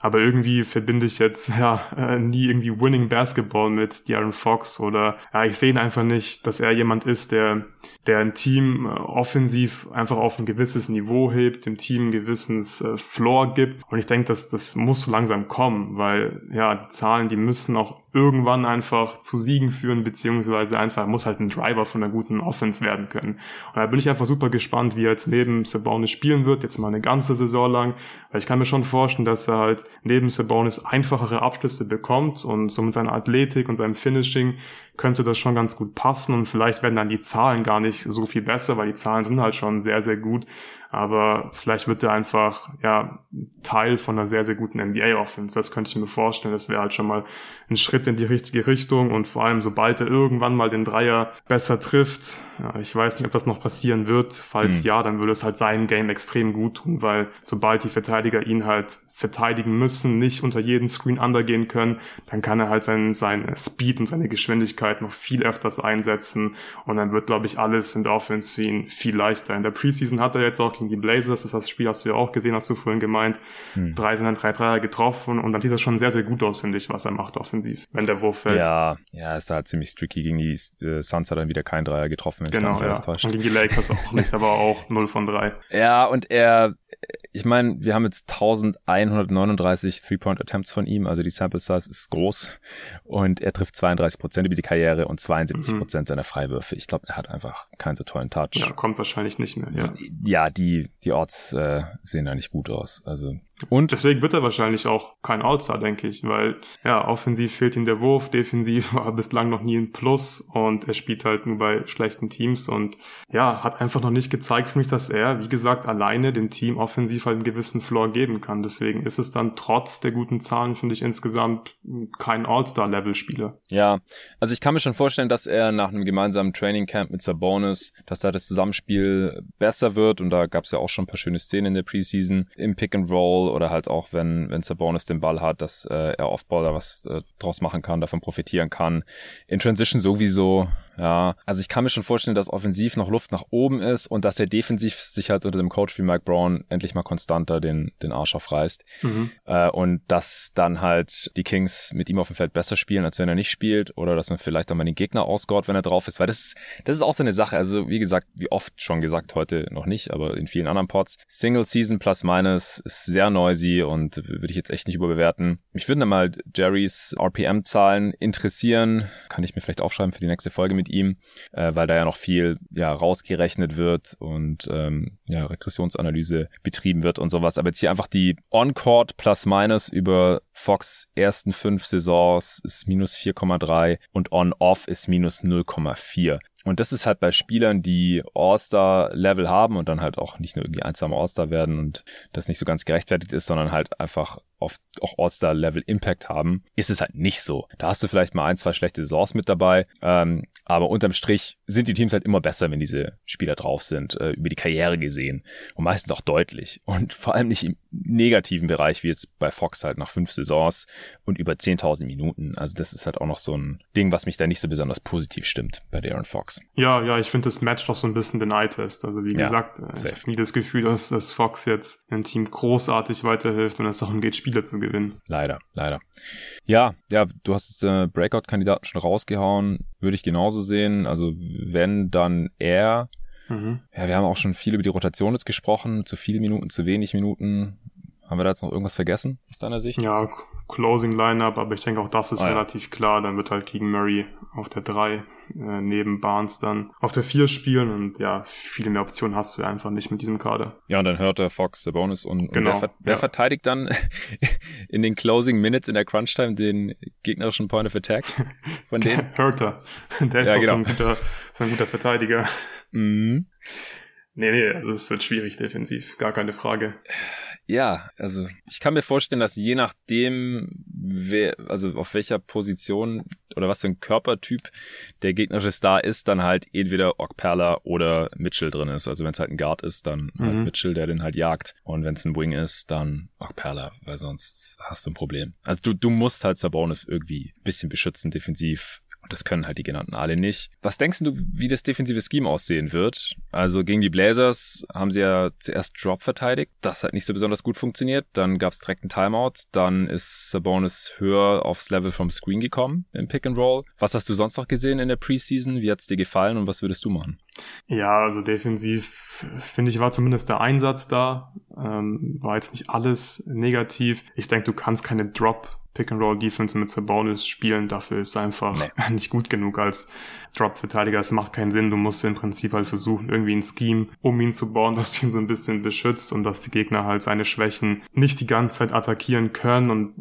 Aber irgendwie verbinde ich jetzt ja äh, nie irgendwie Winning Basketball mit Darren Fox oder ja, ich sehe ihn einfach nicht, dass er jemand ist, der der ein Team äh, offensiv einfach auf ein gewisses Niveau hebt, dem Team ein gewisses äh, Floor gibt. Und ich denke, dass das muss so langsam kommen, weil ja, die Zahlen, die müssen auch irgendwann einfach zu Siegen führen, beziehungsweise einfach muss halt ein Driver von einer guten Offense werden können. Und da bin ich einfach super gespannt, wie er jetzt neben Sabonis spielen wird, jetzt mal eine ganze Saison lang, weil ich kann mir schon vorstellen, dass er halt neben Sabonis einfachere Abschlüsse bekommt und so mit seiner Athletik und seinem Finishing könnte das schon ganz gut passen. Und vielleicht werden dann die Zahlen gar nicht so viel besser, weil die Zahlen sind halt schon sehr, sehr gut aber vielleicht wird er einfach ja Teil von einer sehr, sehr guten NBA-Offense. Das könnte ich mir vorstellen. Das wäre halt schon mal ein Schritt in die richtige Richtung und vor allem, sobald er irgendwann mal den Dreier besser trifft, ja, ich weiß nicht, ob das noch passieren wird. Falls hm. ja, dann würde es halt sein Game extrem gut tun, weil sobald die Verteidiger ihn halt verteidigen müssen, nicht unter jeden Screen undergehen können, dann kann er halt seinen, seinen Speed und seine Geschwindigkeit noch viel öfters einsetzen und dann wird, glaube ich, alles in der Offense für ihn viel leichter. In der Preseason hat er jetzt auch gegen die Blazers, das ist das Spiel, hast du ja auch gesehen, hast du vorhin gemeint, hm. drei sind dann drei Dreier getroffen und dann sieht das schon sehr, sehr gut aus, finde ich, was er macht offensiv, wenn der Wurf fällt. Ja, ja, ist da halt ziemlich tricky gegen die äh, Suns hat dann wieder kein Dreier getroffen. Genau, ja. Und gegen die Lakers auch nicht, aber auch 0 von 3. Ja, und er, ich meine, wir haben jetzt 1139 Three-Point-Attempts von ihm, also die Sample Size ist groß und er trifft 32 Prozent über die Karriere und 72 Prozent mhm. seiner Freiwürfe. Ich glaube, er hat einfach keinen so tollen Touch. Ja, kommt wahrscheinlich nicht mehr, ja. Ja, die, die Orts äh, sehen da nicht gut aus. Also und deswegen wird er wahrscheinlich auch kein All-Star, denke ich, weil ja, offensiv fehlt ihm der Wurf, defensiv war bislang noch nie ein Plus und er spielt halt nur bei schlechten Teams und ja, hat einfach noch nicht gezeigt für mich, dass er, wie gesagt, alleine dem Team offensiv halt einen gewissen Floor geben kann. Deswegen ist es dann trotz der guten Zahlen, finde ich, insgesamt kein All-Star-Level-Spieler. Ja, also ich kann mir schon vorstellen, dass er nach einem gemeinsamen Training Camp mit Sabonis, dass da das Zusammenspiel besser wird und da gab es ja auch schon ein paar schöne Szenen in der Preseason im Pick Roll oder halt auch, wenn, wenn Sabonis den Ball hat, dass äh, er Offball da was äh, draus machen kann, davon profitieren kann. In Transition sowieso, ja. Also ich kann mir schon vorstellen, dass offensiv noch Luft nach oben ist und dass er defensiv sich halt unter dem Coach wie Mike Brown endlich mal konstanter den, den Arsch aufreißt. Mhm. Äh, und dass dann halt die Kings mit ihm auf dem Feld besser spielen, als wenn er nicht spielt. Oder dass man vielleicht auch mal den Gegner ausgaut, wenn er drauf ist. Weil das ist, das ist auch so eine Sache. Also wie gesagt, wie oft schon gesagt, heute noch nicht, aber in vielen anderen Pods. Single Season plus minus ist sehr noisy und würde ich jetzt echt nicht überbewerten. Mich würden dann mal Jerrys RPM-Zahlen interessieren. Kann ich mir vielleicht aufschreiben für die nächste Folge mit ihm, äh, weil da ja noch viel ja rausgerechnet wird und ähm, ja Regressionsanalyse betrieben wird und sowas. Aber jetzt hier einfach die On-Court plus minus über Fox ersten fünf Saisons ist minus 4,3 und On-Off ist minus 0,4. Und das ist halt bei Spielern, die All-Star-Level haben und dann halt auch nicht nur irgendwie einsam All-Star werden und das nicht so ganz gerechtfertigt ist, sondern halt einfach oft auch All-Star-Level-Impact haben, ist es halt nicht so. Da hast du vielleicht mal ein, zwei schlechte Saisons mit dabei, ähm, aber unterm Strich sind die Teams halt immer besser, wenn diese Spieler drauf sind, äh, über die Karriere gesehen und meistens auch deutlich und vor allem nicht im negativen Bereich, wie jetzt bei Fox halt nach fünf Saisons und über 10.000 Minuten. Also das ist halt auch noch so ein Ding, was mich da nicht so besonders positiv stimmt bei Darren Fox. Ja, ja, ich finde, das matcht doch so ein bisschen den Eye-Test. Also wie ja, gesagt, äh, ich habe nie das Gefühl, dass, dass Fox jetzt einem Team großartig weiterhilft, wenn es darum geht, Spiele zu gewinnen. Leider, leider. Ja, ja, du hast äh, Breakout-Kandidaten schon rausgehauen. Würde ich genauso sehen. Also wenn dann er Mhm. Ja, wir haben auch schon viel über die Rotation jetzt gesprochen. Zu viele Minuten, zu wenig Minuten. Haben wir da jetzt noch irgendwas vergessen aus deiner Sicht? Ja, Closing Lineup, aber ich denke auch das ist ah, relativ ja. klar. Dann wird halt Keegan Murray auf der 3 äh, neben Barnes dann auf der 4 spielen und ja, viele mehr Optionen hast du einfach nicht mit diesem Kader. Ja, und dann hört der Fox, der Bonus und, genau, und wer, wer ja. verteidigt dann in den Closing Minutes in der Crunch Time den gegnerischen Point of Attack von denen? Hurter. Der ist ja, auch genau. so, ein guter, so ein guter Verteidiger. Mhm. Nee, nee, es wird schwierig defensiv, gar keine Frage. Ja, also ich kann mir vorstellen, dass je nachdem, wer, also auf welcher Position oder was für ein Körpertyp der gegnerische Star ist, dann halt entweder Okperla oder Mitchell drin ist. Also wenn es halt ein Guard ist, dann halt mhm. halt Mitchell, der den halt jagt. Und wenn es ein Wing ist, dann Okperla, weil sonst hast du ein Problem. Also du, du musst halt Sabonis irgendwie ein bisschen beschützen, defensiv. Und das können halt die genannten alle nicht. Was denkst du, wie das defensive Scheme aussehen wird? Also gegen die Blazers haben sie ja zuerst Drop verteidigt. Das hat nicht so besonders gut funktioniert. Dann gab es direkt einen Timeout. Dann ist Sabonis höher aufs Level vom Screen gekommen im Pick and Roll. Was hast du sonst noch gesehen in der Preseason? Wie hat's dir gefallen und was würdest du machen? Ja, also defensiv finde ich war zumindest der Einsatz da. Ähm, war jetzt nicht alles negativ. Ich denke, du kannst keine Drop Pick-and-Roll-Defense mit Sabonis spielen. Dafür ist einfach nee. nicht gut genug als Drop-Verteidiger. Es macht keinen Sinn. Du musst im Prinzip halt versuchen, irgendwie ein Scheme um ihn zu bauen, das ihn so ein bisschen beschützt und dass die Gegner halt seine Schwächen nicht die ganze Zeit attackieren können. Und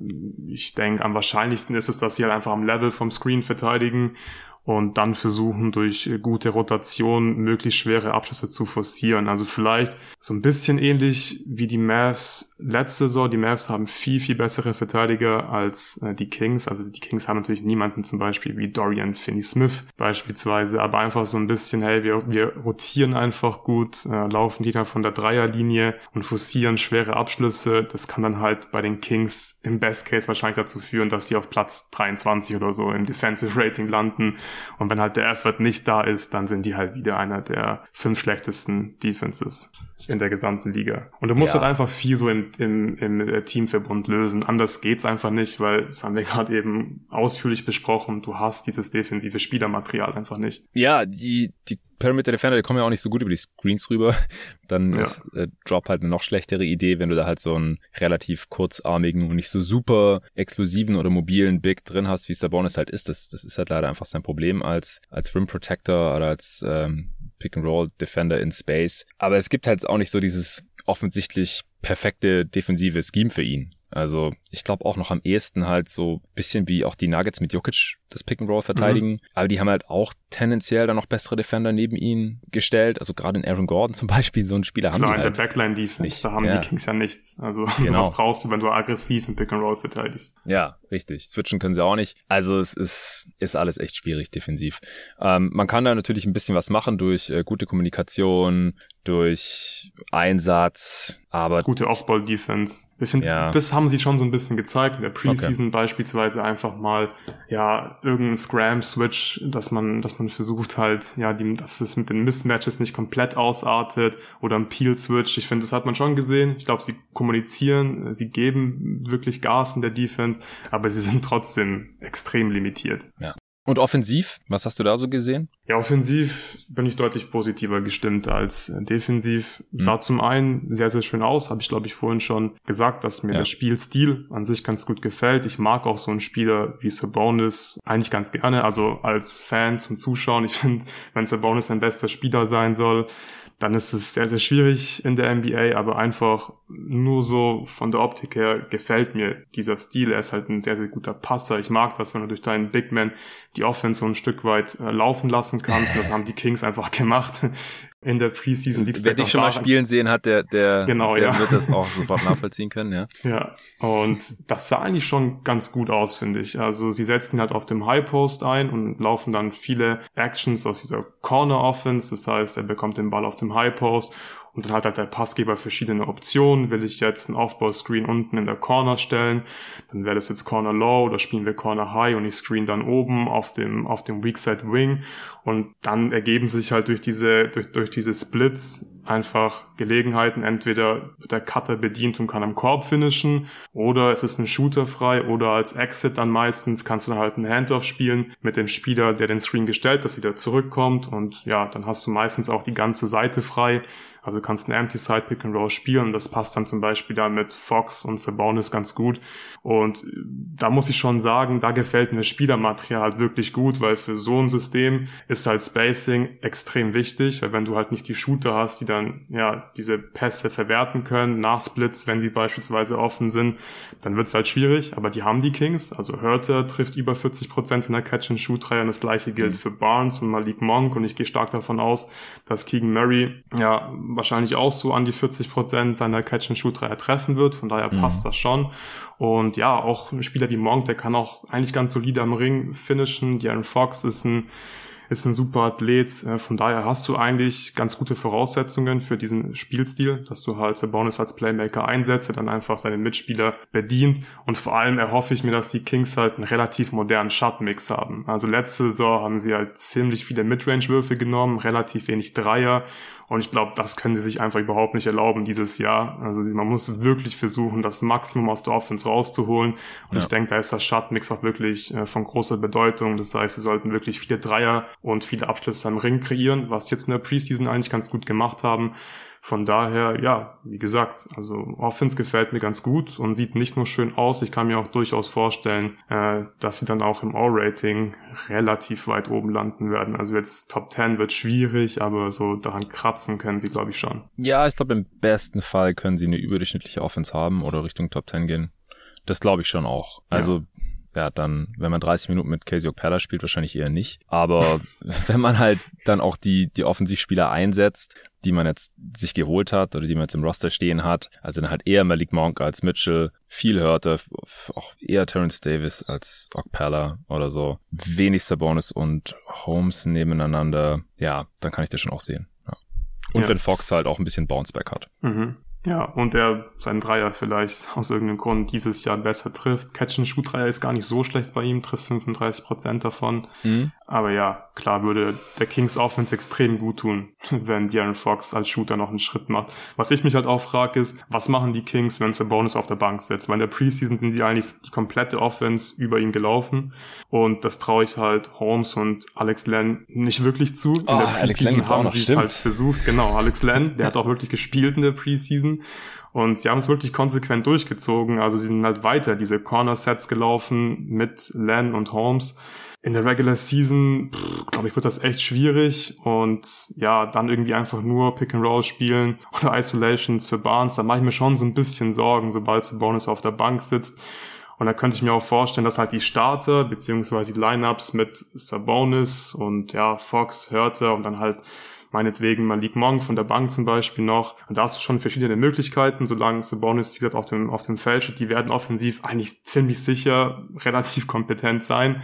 ich denke, am wahrscheinlichsten ist es, dass sie halt einfach am Level vom Screen verteidigen und dann versuchen durch gute Rotation möglichst schwere Abschlüsse zu forcieren. Also vielleicht so ein bisschen ähnlich wie die Mavs letzte Saison. Die Mavs haben viel, viel bessere Verteidiger als äh, die Kings. Also die Kings haben natürlich niemanden zum Beispiel wie Dorian Finney-Smith beispielsweise, aber einfach so ein bisschen, hey, wir, wir rotieren einfach gut, äh, laufen die dann von der Dreierlinie und forcieren schwere Abschlüsse. Das kann dann halt bei den Kings im Best Case wahrscheinlich dazu führen, dass sie auf Platz 23 oder so im Defensive Rating landen und wenn halt der Effort nicht da ist, dann sind die halt wieder einer der fünf schlechtesten Defenses in der gesamten Liga. Und du musst ja. halt einfach viel so im, im, im Teamverbund lösen. Anders geht's einfach nicht, weil das haben wir gerade eben ausführlich besprochen. Du hast dieses defensive Spielermaterial einfach nicht. Ja, die, die Perimeter Defender, die kommen ja auch nicht so gut über die Screens rüber. Dann ja. ist äh, Drop halt eine noch schlechtere Idee, wenn du da halt so einen relativ kurzarmigen und nicht so super explosiven oder mobilen Big drin hast, wie Sabonis halt ist. Das, das ist halt leider einfach sein Problem als, als Rim Protector oder als ähm, Pick-and-Roll-Defender in Space. Aber es gibt halt auch nicht so dieses offensichtlich perfekte defensive Scheme für ihn. Also ich glaube auch noch am ehesten halt so bisschen wie auch die Nuggets mit Jokic das Pick and Roll verteidigen. Mhm. Aber die haben halt auch tendenziell dann noch bessere Defender neben ihnen gestellt. Also gerade in Aaron Gordon zum Beispiel, so ein Spieler haben Klar, die halt in der Backline Defense, nicht. da haben ja. die Kings ja nichts. Also genau. sowas brauchst du, wenn du aggressiv im Pick and Roll verteidigst. Ja, richtig. Switchen können sie auch nicht. Also es ist, ist alles echt schwierig defensiv. Ähm, man kann da natürlich ein bisschen was machen durch äh, gute Kommunikation, durch Einsatz, aber gute Off-Ball-Defense. Wir finden, ja. das haben sie schon so ein bisschen bisschen gezeigt, in der Preseason okay. beispielsweise einfach mal, ja, irgendein Scram-Switch, dass man, dass man versucht halt, ja, die, dass es mit den Mismatches nicht komplett ausartet oder ein Peel-Switch. Ich finde, das hat man schon gesehen. Ich glaube, sie kommunizieren, sie geben wirklich Gas in der Defense, aber sie sind trotzdem extrem limitiert. Ja. Und offensiv, was hast du da so gesehen? Ja, offensiv bin ich deutlich positiver gestimmt als defensiv. Mhm. Sah zum einen sehr, sehr schön aus, habe ich glaube ich vorhin schon gesagt, dass mir ja. der Spielstil an sich ganz gut gefällt. Ich mag auch so einen Spieler wie Sabonis eigentlich ganz gerne, also als Fan zum Zuschauen. Ich finde, wenn Sabonis ein bester Spieler sein soll, dann ist es sehr, sehr schwierig in der NBA, aber einfach nur so von der Optik her gefällt mir dieser Stil. Er ist halt ein sehr, sehr guter Passer. Ich mag das, wenn du durch deinen Big Man die Offense so ein Stück weit äh, laufen lassen kannst. Das haben die Kings einfach gemacht in der Preseason. Liegt Wer dich schon mal spielen sehen hat, der, der, genau, der ja. wird das auch sofort nachvollziehen können, ja. Ja, und das sah eigentlich schon ganz gut aus, finde ich. Also sie setzen halt auf dem High Post ein und laufen dann viele Actions aus dieser Corner Offense. Das heißt, er bekommt den Ball auf dem High Post und dann hat halt der Passgeber verschiedene Optionen. Will ich jetzt einen Aufbauscreen unten in der Corner stellen, dann wäre das jetzt Corner Low oder spielen wir Corner High und ich screen dann oben auf dem, auf dem Weak Side Wing. Und dann ergeben sich halt durch diese, durch, durch diese Splits einfach Gelegenheiten. Entweder wird der Cutter bedient und kann am Korb finishen oder es ist ein Shooter frei oder als Exit dann meistens kannst du dann halt einen Handoff spielen mit dem Spieler, der den Screen gestellt, dass wieder zurückkommt und ja, dann hast du meistens auch die ganze Seite frei also du kannst ein Empty Side Pick and Roll spielen. Das passt dann zum Beispiel da mit Fox und Sabonis ganz gut. Und da muss ich schon sagen, da gefällt mir Spielermaterial halt wirklich gut, weil für so ein System ist halt Spacing extrem wichtig, weil wenn du halt nicht die Shooter hast, die dann ja diese Pässe verwerten können nach Splits, wenn sie beispielsweise offen sind, dann wird's halt schwierig. Aber die haben die Kings. Also Hörter trifft über 40 Prozent in der Catch-and-Shoot-Reihe und das gleiche gilt für Barnes und Malik Monk und ich gehe stark davon aus, dass Keegan Murray ja wahrscheinlich auch so an die 40 Prozent seiner Catch-and-Shoot-Dreier treffen wird. Von daher mhm. passt das schon. Und ja, auch ein Spieler wie Monk, der kann auch eigentlich ganz solide am Ring finishen. Darren Fox ist ein ist ein super Athlet. Äh, von daher hast du eigentlich ganz gute Voraussetzungen für diesen Spielstil, dass du halt Sabonis als Playmaker einsetzt, der dann einfach seine Mitspieler bedient. Und vor allem erhoffe ich mir, dass die Kings halt einen relativ modernen Shotmix haben. Also letzte Saison haben sie halt ziemlich viele Midrange-Würfe genommen, relativ wenig Dreier und ich glaube, das können sie sich einfach überhaupt nicht erlauben dieses Jahr. Also man muss wirklich versuchen, das Maximum aus der Offense rauszuholen. Und ja. ich denke, da ist das Shotmix auch wirklich äh, von großer Bedeutung. Das heißt, sie sollten wirklich viele Dreier und viele Abschlüsse am Ring kreieren, was jetzt in der Preseason eigentlich ganz gut gemacht haben. Von daher, ja, wie gesagt, also Offense gefällt mir ganz gut und sieht nicht nur schön aus, ich kann mir auch durchaus vorstellen, äh, dass sie dann auch im All-Rating relativ weit oben landen werden. Also jetzt Top 10 wird schwierig, aber so daran kratzen können sie, glaube ich, schon. Ja, ich glaube, im besten Fall können sie eine überdurchschnittliche Offense haben oder Richtung Top 10 gehen. Das glaube ich schon auch. Also ja ja, dann, wenn man 30 Minuten mit Casey Okpella spielt, wahrscheinlich eher nicht. Aber wenn man halt dann auch die, die Offensivspieler einsetzt, die man jetzt sich geholt hat oder die man jetzt im Roster stehen hat, also dann halt eher Malik Monk als Mitchell, viel hörte, auch eher Terrence Davis als Okpella oder so, wenig Sabonis und Holmes nebeneinander, ja, dann kann ich das schon auch sehen. Ja. Und ja. wenn Fox halt auch ein bisschen Bounceback hat. Mhm. Ja, und er seinen Dreier vielleicht aus irgendeinem Grund dieses Jahr besser trifft. Catch-and-Shoot-Dreier ist gar nicht so schlecht bei ihm, trifft 35 Prozent davon. Mhm. Aber ja, klar würde der Kings Offense extrem gut tun, wenn De'Aaron Fox als Shooter noch einen Schritt macht. Was ich mich halt auch frage ist, was machen die Kings, wenn Bonus auf der Bank setzt? Weil in der Preseason sind sie eigentlich die komplette Offense über ihn gelaufen. Und das traue ich halt Holmes und Alex Len nicht wirklich zu. In oh, der Preseason haben sie es halt versucht. Genau, Alex Len, der hat auch wirklich gespielt in der Preseason. Und sie haben es wirklich konsequent durchgezogen. Also sie sind halt weiter diese Corner-Sets gelaufen mit Len und Holmes in der Regular Season, glaube ich, wird das echt schwierig und ja, dann irgendwie einfach nur Pick and Roll spielen oder Isolations für Barnes, da mache ich mir schon so ein bisschen Sorgen, sobald Bonus auf der Bank sitzt. Und da könnte ich mir auch vorstellen, dass halt die Starter beziehungsweise die Lineups mit Sabonis und ja, Fox, Hörter und dann halt meinetwegen Malik Monk von der Bank zum Beispiel noch. Und da hast du schon verschiedene Möglichkeiten, solange Sabonis, wie gesagt, auf dem, auf dem Feld steht. Die werden offensiv eigentlich ziemlich sicher relativ kompetent sein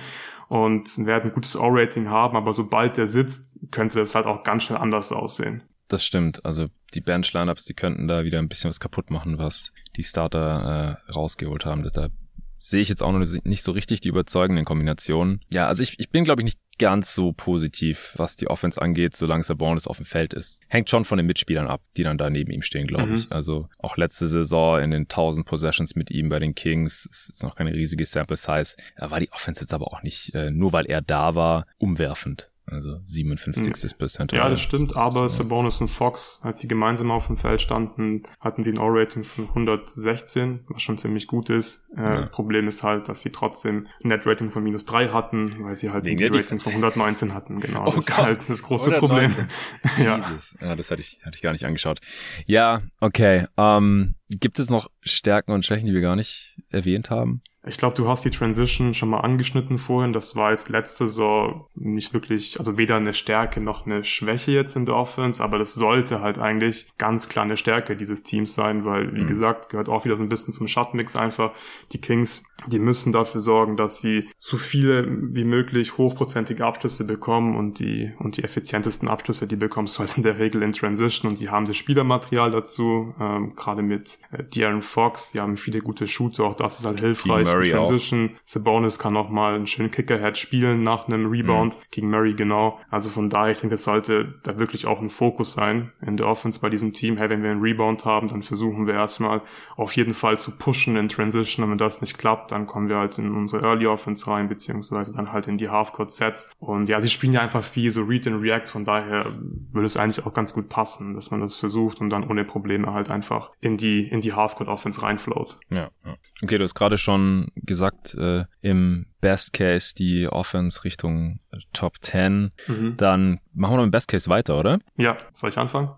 und werden ein gutes O-Rating haben, aber sobald der sitzt, könnte das halt auch ganz schnell anders aussehen. das stimmt. Also die Bench-Lineups, die könnten da wieder ein bisschen was kaputt machen, was die Starter äh, rausgeholt haben. Da sehe ich jetzt auch noch nicht so richtig die überzeugenden Kombinationen. Ja, also ich, ich bin, glaube ich, nicht ganz so positiv, was die Offense angeht, solange Sabonis auf dem Feld ist. Hängt schon von den Mitspielern ab, die dann da neben ihm stehen, glaube mhm. ich. Also auch letzte Saison in den 1000 Possessions mit ihm bei den Kings, ist jetzt noch keine riesige Sample Size. Da war die Offense jetzt aber auch nicht, äh, nur weil er da war, umwerfend. Also 57. Prozent. Ja, das stimmt, aber ja. Sabonis und Fox, als sie gemeinsam auf dem Feld standen, hatten sie ein O-Rating von 116, was schon ziemlich gut ist. Äh, ja. Problem ist halt, dass sie trotzdem ein Net-Rating von minus 3 hatten, weil sie halt ein Rating von 119 hatten. Genau, oh das Gott. ist halt das große 119. Problem. ja. ja, das hatte ich, hatte ich gar nicht angeschaut. Ja, okay. Ähm, gibt es noch Stärken und Schwächen, die wir gar nicht erwähnt haben? Ich glaube, du hast die Transition schon mal angeschnitten vorhin. Das war jetzt letzte so nicht wirklich, also weder eine Stärke noch eine Schwäche jetzt in der Offense, aber das sollte halt eigentlich ganz klar eine Stärke dieses Teams sein, weil, wie mhm. gesagt, gehört auch wieder so ein bisschen zum Shotmix einfach. Die Kings, die müssen dafür sorgen, dass sie so viele wie möglich hochprozentige Abschlüsse bekommen und die, und die effizientesten Abschlüsse, die bekommst du halt in der Regel in Transition und sie haben das Spielermaterial dazu, ähm, gerade mit äh, De'Aaron Fox, die haben viele gute Shooter, auch das ist halt hilfreich. Murray Transition. Auch. Sabonis kann noch mal einen schönen Kickerhead spielen nach einem Rebound mhm. gegen Murray, genau. Also von daher, ich denke, das sollte da wirklich auch ein Fokus sein in der Offense bei diesem Team. Hey, wenn wir einen Rebound haben, dann versuchen wir erstmal auf jeden Fall zu pushen in Transition. Und wenn das nicht klappt, dann kommen wir halt in unsere Early Offense rein, beziehungsweise dann halt in die Halfcourt Sets. Und ja, sie spielen ja einfach viel so Read and React. Von daher würde es eigentlich auch ganz gut passen, dass man das versucht und dann ohne Probleme halt einfach in die, in die Halfcourt Offense reinfloat. Ja, ja. Okay, du hast gerade schon gesagt, äh, im Best Case die Offense Richtung Top 10. Mhm. Dann machen wir noch im Best Case weiter, oder? Ja, soll ich anfangen?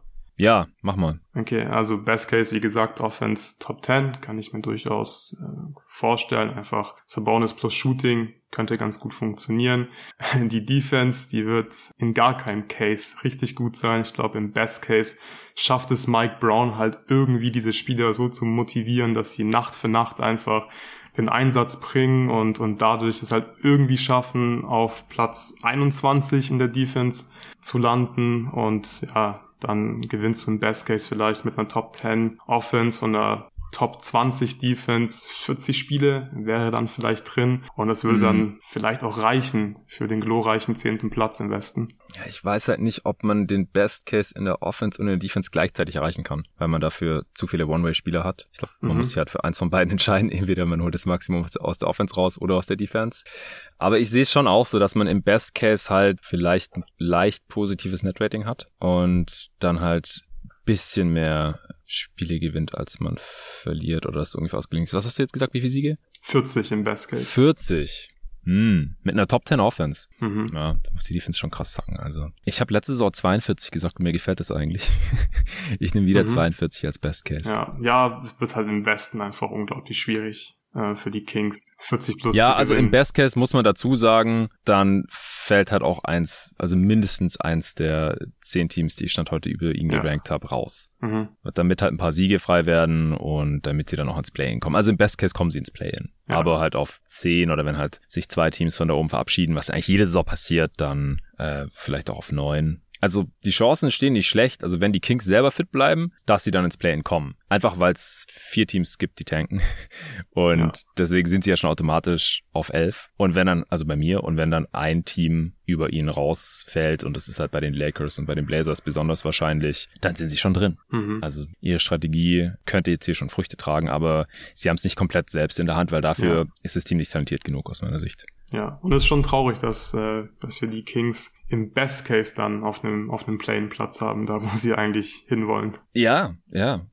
Ja, mach mal. Okay, also Best Case, wie gesagt, Offense Top 10 kann ich mir durchaus äh, vorstellen. Einfach Sabonis plus Shooting könnte ganz gut funktionieren. Die Defense, die wird in gar keinem Case richtig gut sein. Ich glaube, im Best Case schafft es Mike Brown halt irgendwie diese Spieler so zu motivieren, dass sie Nacht für Nacht einfach den Einsatz bringen und, und dadurch es halt irgendwie schaffen, auf Platz 21 in der Defense zu landen und ja, dann gewinnst du im Best Case vielleicht mit einer Top 10 Offense und einer Top 20 Defense, 40 Spiele wäre dann vielleicht drin und das würde mhm. dann vielleicht auch reichen für den glorreichen zehnten Platz im Westen. Ja, ich weiß halt nicht, ob man den Best Case in der Offense und in der Defense gleichzeitig erreichen kann, weil man dafür zu viele One-Way-Spieler hat. Ich glaube, man mhm. muss sich halt für eins von beiden entscheiden. Entweder man holt das Maximum aus der Offense raus oder aus der Defense. Aber ich sehe es schon auch so, dass man im Best Case halt vielleicht ein leicht positives Net-Rating hat und dann halt bisschen mehr Spiele gewinnt, als man verliert oder das ungefähr ausgelingt ist. Was hast du jetzt gesagt, wie viele Siege? 40 im Best Case. 40. Hm, mit einer Top 10 Offense. Mhm. Ja, da muss die Defense schon krass sagen. Also, ich habe letzte Saison 42 gesagt und mir gefällt das eigentlich. ich nehme wieder mhm. 42 als Best Case. Ja, ja, wird halt im Westen einfach unglaublich schwierig für die Kings 40 plus. Ja, also im Best Case muss man dazu sagen, dann fällt halt auch eins, also mindestens eins der zehn Teams, die ich stand heute über ihn ja. gerankt habe, raus. Mhm. Damit halt ein paar Siege frei werden und damit sie dann auch ins Play-In kommen. Also im Best Case kommen sie ins Play-In. Ja. Aber halt auf zehn oder wenn halt sich zwei Teams von da oben verabschieden, was eigentlich jede Saison passiert, dann äh, vielleicht auch auf neun. Also die Chancen stehen nicht schlecht. Also wenn die Kings selber fit bleiben, dass sie dann ins Play-In kommen. Einfach weil es vier Teams gibt, die tanken. Und ja. deswegen sind sie ja schon automatisch auf elf. Und wenn dann, also bei mir, und wenn dann ein Team über ihn rausfällt, und das ist halt bei den Lakers und bei den Blazers besonders wahrscheinlich, dann sind sie schon drin. Mhm. Also ihre Strategie könnte jetzt hier schon Früchte tragen, aber sie haben es nicht komplett selbst in der Hand, weil dafür ja. ist das Team nicht talentiert genug aus meiner Sicht. Ja, und es ist schon traurig, dass, äh, dass wir die Kings im Best Case dann auf einem, auf einem Playen Platz haben, da wo sie eigentlich hinwollen. Ja, ja,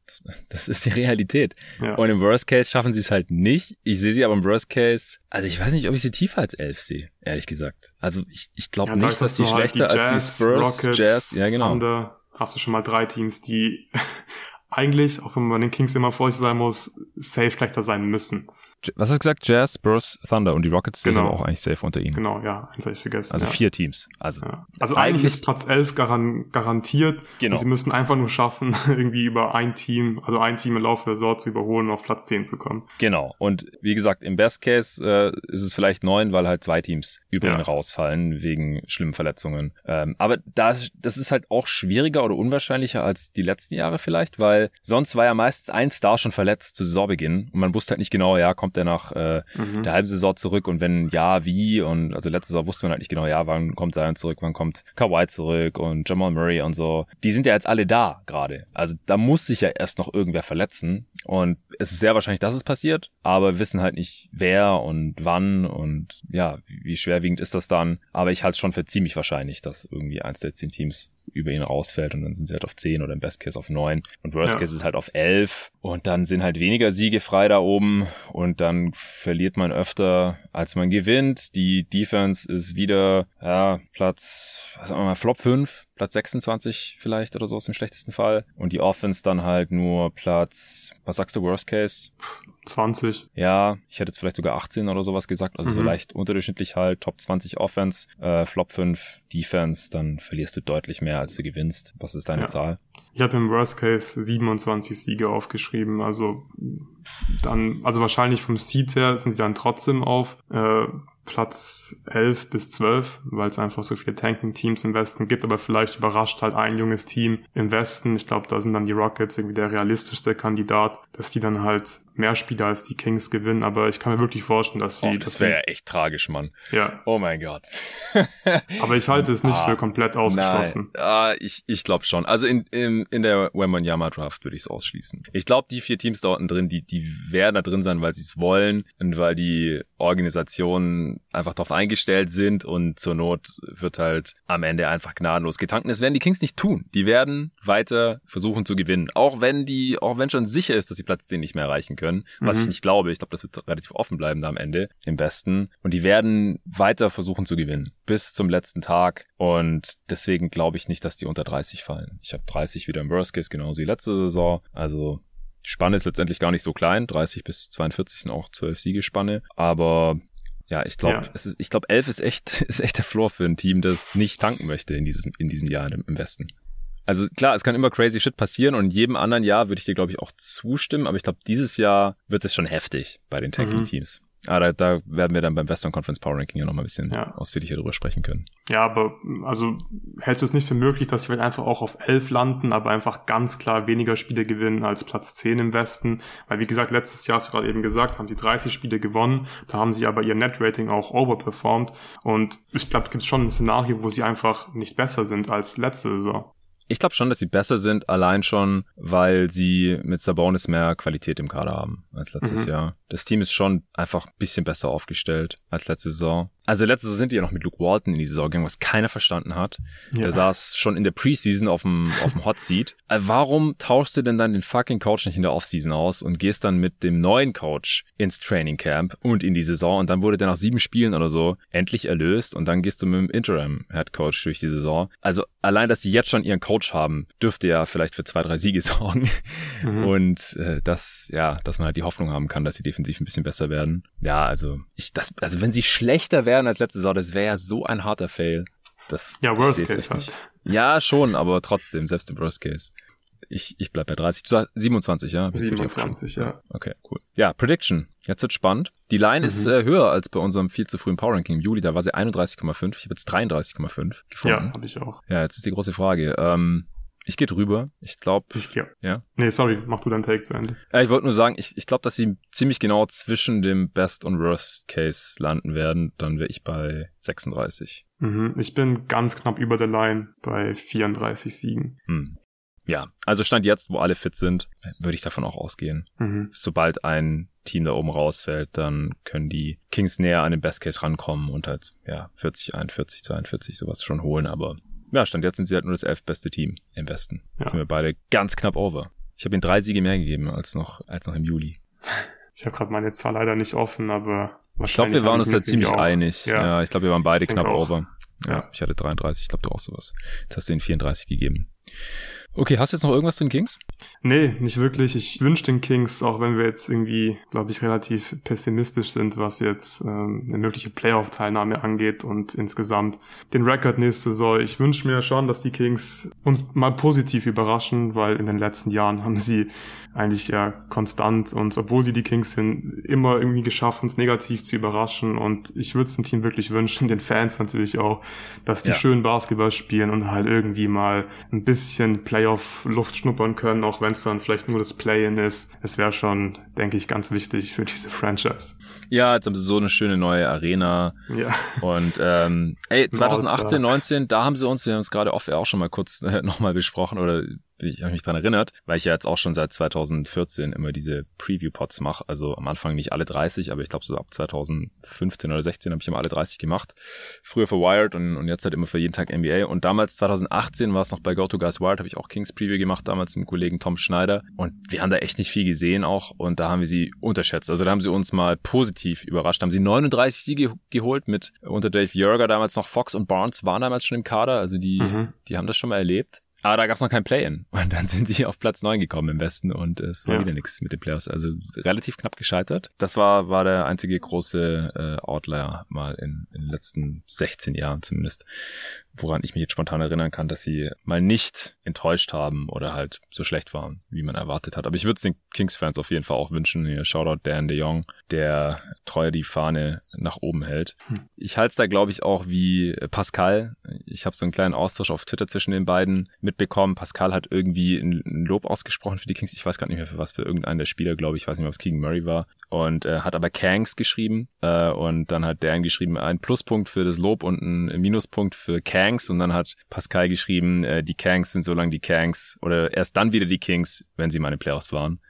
das ist die Realität. Ja. Und im Worst Case schaffen sie es halt nicht. Ich sehe sie aber im Worst Case, also ich weiß nicht, ob ich sie tiefer als elf sehe, ehrlich gesagt. Also ich, ich glaube ja, nicht, dass die schlechter halt die Jazz, als die Spurs, Rockets, Jazz, ja genau. Thunder, hast du schon mal drei Teams, die eigentlich, auch wenn man den Kings immer vorsichtig sein muss, safe schlechter sein müssen. Was hast du gesagt? Jazz, Spurs, Thunder und die Rockets sind Genau. aber auch eigentlich safe unter ihnen. Genau, ja, eins habe ich vergessen. Also ja. vier Teams. Also Ja. Also eigentlich ist Platz 11 garan garantiert. Genau. Und sie müssen einfach nur schaffen, irgendwie über ein Team, also ein Team im Laufe der Saison zu überholen und auf Platz 10 zu kommen. Genau. Und wie gesagt, im Best Case äh, ist es vielleicht neun, weil halt zwei Teams über ihn Ja. rausfallen wegen schlimmen Verletzungen. Ähm, aber da, das ist halt auch schwieriger oder unwahrscheinlicher als die letzten Jahre vielleicht, weil sonst war ja meistens ein Star schon verletzt zu Saisonbeginn und man wusste halt nicht genau, ja, kommt er nach äh, Mhm. der halben Saison zurück und wenn ja, wie und also letzte Saison wusste man halt nicht genau, ja, wann kommt Zion zurück, wann kommt Kawhi zurück und Jamal Murray und so. Die sind ja jetzt alle da gerade. Also da muss sich ja erst noch irgendwer verletzen und es ist sehr wahrscheinlich, dass es passiert, aber wissen halt nicht wer und wann und ja, wie schwerwiegend ist das dann. Aber ich halte es schon für ziemlich wahrscheinlich, dass irgendwie eins der zehn Teams über ihn rausfällt und dann sind sie halt auf 10 oder im Best Case auf 9 und Worst Ja. Case ist halt auf 11 und dann sind halt weniger Siege frei da oben und dann verliert man öfter als man gewinnt. Die Defense ist wieder ja, Platz was sagen wir mal Flop 5, Platz 26 vielleicht oder so aus dem schlechtesten Fall und die Offense dann halt nur Platz was sagst du Worst Case? 20. Ja, ich hätte jetzt vielleicht sogar 18 oder sowas gesagt, also so Mhm. leicht unterdurchschnittlich halt, Top 20 Offense, äh, Flop 5 Defense, dann verlierst du deutlich mehr, als du gewinnst. Was ist deine Ja. Zahl? Ich habe im Worst Case 27 Siege aufgeschrieben. Also dann, also wahrscheinlich vom Seed her sind sie dann trotzdem auf äh, Platz 11 bis 12, weil es einfach so viele Tanking-Teams im Westen gibt, aber vielleicht überrascht halt ein junges Team im Westen. Ich glaube, da sind dann die Rockets irgendwie der realistischste Kandidat, dass die dann halt mehr Spiele als die Kings gewinnen, aber ich kann mir wirklich vorstellen, dass sie, Oh, das wäre ja echt tragisch, Mann. ja, Oh mein Gott. aber ich halte es nicht Ah, für komplett ausgeschlossen. Nein, ah, ich, ich glaube schon. Also in, in, in der Wembanyama Draft würde ich es ausschließen. Ich glaube, die vier Teams da unten drin, die, die werden da drin sein, weil sie es wollen und weil die Organisationen einfach darauf eingestellt sind und zur Not wird halt am Ende einfach gnadenlos getankt. Und das werden die Kings nicht tun. Die werden weiter versuchen zu gewinnen. Auch wenn die, auch wenn schon sicher ist, dass sie Platz 10 nicht mehr erreichen können. Was Mhm. ich nicht glaube. Ich glaube, das wird relativ offen bleiben da am Ende im Besten. Und die werden weiter versuchen zu gewinnen. Bis zum letzten Tag. Und deswegen glaube ich nicht, dass die unter 30 fallen. Ich habe 30 wieder im Worst Case, genauso wie letzte Saison. Also die Spanne ist letztendlich gar nicht so klein. 30 bis 42 sind auch 12 Siegespanne. Aber ja, ich glaube, Ja. es ist, ich glaube, 11 ist echt, ist echt der Floor für ein Team, das nicht tanken möchte in diesem, in diesem Jahr im, im Westen. Also klar, es kann immer crazy shit passieren und in jedem anderen Jahr würde ich dir, glaube ich, auch zustimmen, aber ich glaube, dieses Jahr wird es schon heftig bei den Mhm. Aber da, da werden wir dann beim Western Conference Power Ranking ja nochmal ein bisschen Ja. ausführlicher drüber sprechen können. Ja, aber also hältst du es nicht für möglich, dass sie halt einfach auch auf 11 landen, aber einfach ganz klar weniger Spiele gewinnen als Platz 10 im Westen? Weil wie gesagt, letztes Jahr, hast du gerade eben gesagt, haben sie 30 Spiele gewonnen, da haben sie aber ihr Net-Rating auch overperformed und ich glaube, es gibt schon ein Szenario, wo sie einfach nicht besser sind als letzte Saison. Ich glaube schon, dass sie besser sind, allein schon, weil sie mit Sabonis mehr Qualität im Kader haben als letztes Mhm. Jahr. Das Team ist schon einfach ein bisschen besser aufgestellt als letzte Saison. Also letzte Saison sind die ja noch mit Luke Walton in die Saison gegangen, was keiner verstanden hat. Ja. Der saß schon in der Preseason auf dem, auf dem Hot Seat. Äh, Warum tauschst du denn dann den fucking Coach nicht in der Offseason aus und gehst dann mit dem neuen Coach ins Training Camp und in die Saison und dann wurde der nach sieben Spielen oder so endlich erlöst und dann gehst du mit dem Interim Head Coach durch die Saison. Also allein, dass sie jetzt schon ihren Coach haben, dürfte ja vielleicht für zwei, drei Siege sorgen. Mhm. Und äh, das, ja, dass man halt die Hoffnung haben kann, dass sie defensiv ein bisschen besser werden. Ja, also ich, das, also wenn sie schlechter wären als letzte Saison, das wäre ja so ein harter Fail. Das, Ja, Worst Case halt. nicht. Ja, schon, aber trotzdem, selbst im Worst Case. Ich, ich bleib bei 30. Du sagst 27, ja? Richtig 27, aufgeschrieben? ja. Okay, cool. Ja, Prediction. Jetzt wird spannend. Die Line ist Mhm. äh, höher als bei unserem viel zu frühen Power Ranking im Juli. Da war sie 31,5. Ich habe jetzt 33,5 gefunden. Ja, habe ich auch. Ja, jetzt ist die große Frage. Ähm, ich gehe drüber. Ich glaube, Ich, ja. Ja. Nee, sorry, mach du deinen Take zu Ende. ja, ich wollte nur sagen, ich, ich glaube, dass sie ziemlich genau zwischen dem Best und Worst Case landen werden. Dann wäre ich bei 36. Mhm. Ich bin ganz knapp über der Line bei 34 Siegen. Hm. Ja, also Stand jetzt, wo alle fit sind, würde ich davon auch ausgehen. Mhm. Sobald ein Team da oben rausfällt, dann können die Kings näher an den Best Case rankommen und halt, ja, 40, 41, 42, sowas schon holen. Aber ja, Stand jetzt sind sie halt nur das elf beste Team im Westen. Ja. Sind wir beide ganz knapp over. Ich habe ihnen drei Siege mehr gegeben als noch, als noch im Juli. Ich habe gerade meine Zahl leider nicht offen, aber Ich glaube, wahrscheinlich. wir waren uns da ziemlich auch. einig. Ja, Ja. ich glaube, wir waren beide knapp auch. over. Ja, Ja. ich hatte 33, ich glaube, du auch sowas. Jetzt hast du ihnen 34 gegeben. Okay, hast du jetzt noch irgendwas zu den Kings? Nee, nicht wirklich. Ich wünsche den Kings, auch wenn wir jetzt irgendwie, glaube ich, relativ pessimistisch sind, was jetzt ähm, eine mögliche Playoff-Teilnahme angeht und insgesamt den Rekord nächste Saison. Ich wünsche mir schon, dass die Kings uns mal positiv überraschen, weil in den letzten Jahren haben sie eigentlich ja konstant und obwohl sie die Kings sind, immer irgendwie geschafft, uns negativ zu überraschen und ich würde es dem Team wirklich wünschen, den Fans natürlich auch, dass die ja. schön Basketball spielen und halt irgendwie mal ein bisschen Playoff-Luft schnuppern können, auch wenn es dann vielleicht nur das Play-In ist. Es wäre schon, denke ich, ganz wichtig für diese Franchise. Ja, jetzt haben sie so eine schöne neue Arena. Ja. Und ähm, ey, 2018, 19, da haben sie uns, wir haben es gerade off auch schon mal kurz äh, nochmal besprochen oder ich habe mich dran erinnert, weil ich ja jetzt auch schon seit 2014 immer diese Preview-Pods mache. Also am Anfang nicht alle 30, aber ich glaube so ab 2015 oder 16 habe ich immer alle 30 gemacht. Früher für Wired und, und jetzt halt immer für jeden Tag NBA. Und damals 2018 war es noch bei Go to Guys Wired, habe ich auch Kings Preview gemacht, damals mit dem Kollegen Tom Schneider. Und wir haben da echt nicht viel gesehen auch und da haben wir sie unterschätzt. Also da haben sie uns mal positiv überrascht. Da haben sie 39 Siege geholt mit unter Dave Jörger damals noch Fox und Barnes waren damals schon im Kader. Also die, mhm. die haben das schon mal erlebt. Aber da gab es noch kein Play-In. Und dann sind sie auf Platz neun gekommen im Westen und es war ja. wieder nichts mit den Playoffs. Also relativ knapp gescheitert. Das war, war der einzige große äh, Outlier mal in, in den letzten 16 Jahren zumindest woran ich mich jetzt spontan erinnern kann, dass sie mal nicht enttäuscht haben oder halt so schlecht waren, wie man erwartet hat. Aber ich würde es den Kings-Fans auf jeden Fall auch wünschen. Hier Shoutout Dan de Jong, der treu die Fahne nach oben hält. Hm. Ich halte es da, glaube ich, auch wie Pascal. Ich habe so einen kleinen Austausch auf Twitter zwischen den beiden mitbekommen. Pascal hat irgendwie ein Lob ausgesprochen für die Kings. Ich weiß gar nicht mehr für was, für irgendeinen der Spieler, glaube ich. Ich weiß nicht mehr, was Keegan Murray war. Und äh, hat aber Kangs geschrieben. Äh, und dann hat Dan geschrieben, ein Pluspunkt für das Lob und ein Minuspunkt für Kangs und dann hat Pascal geschrieben, äh, die Kangs sind so lange die Kangs oder erst dann wieder die Kings, wenn sie meine Playoffs waren.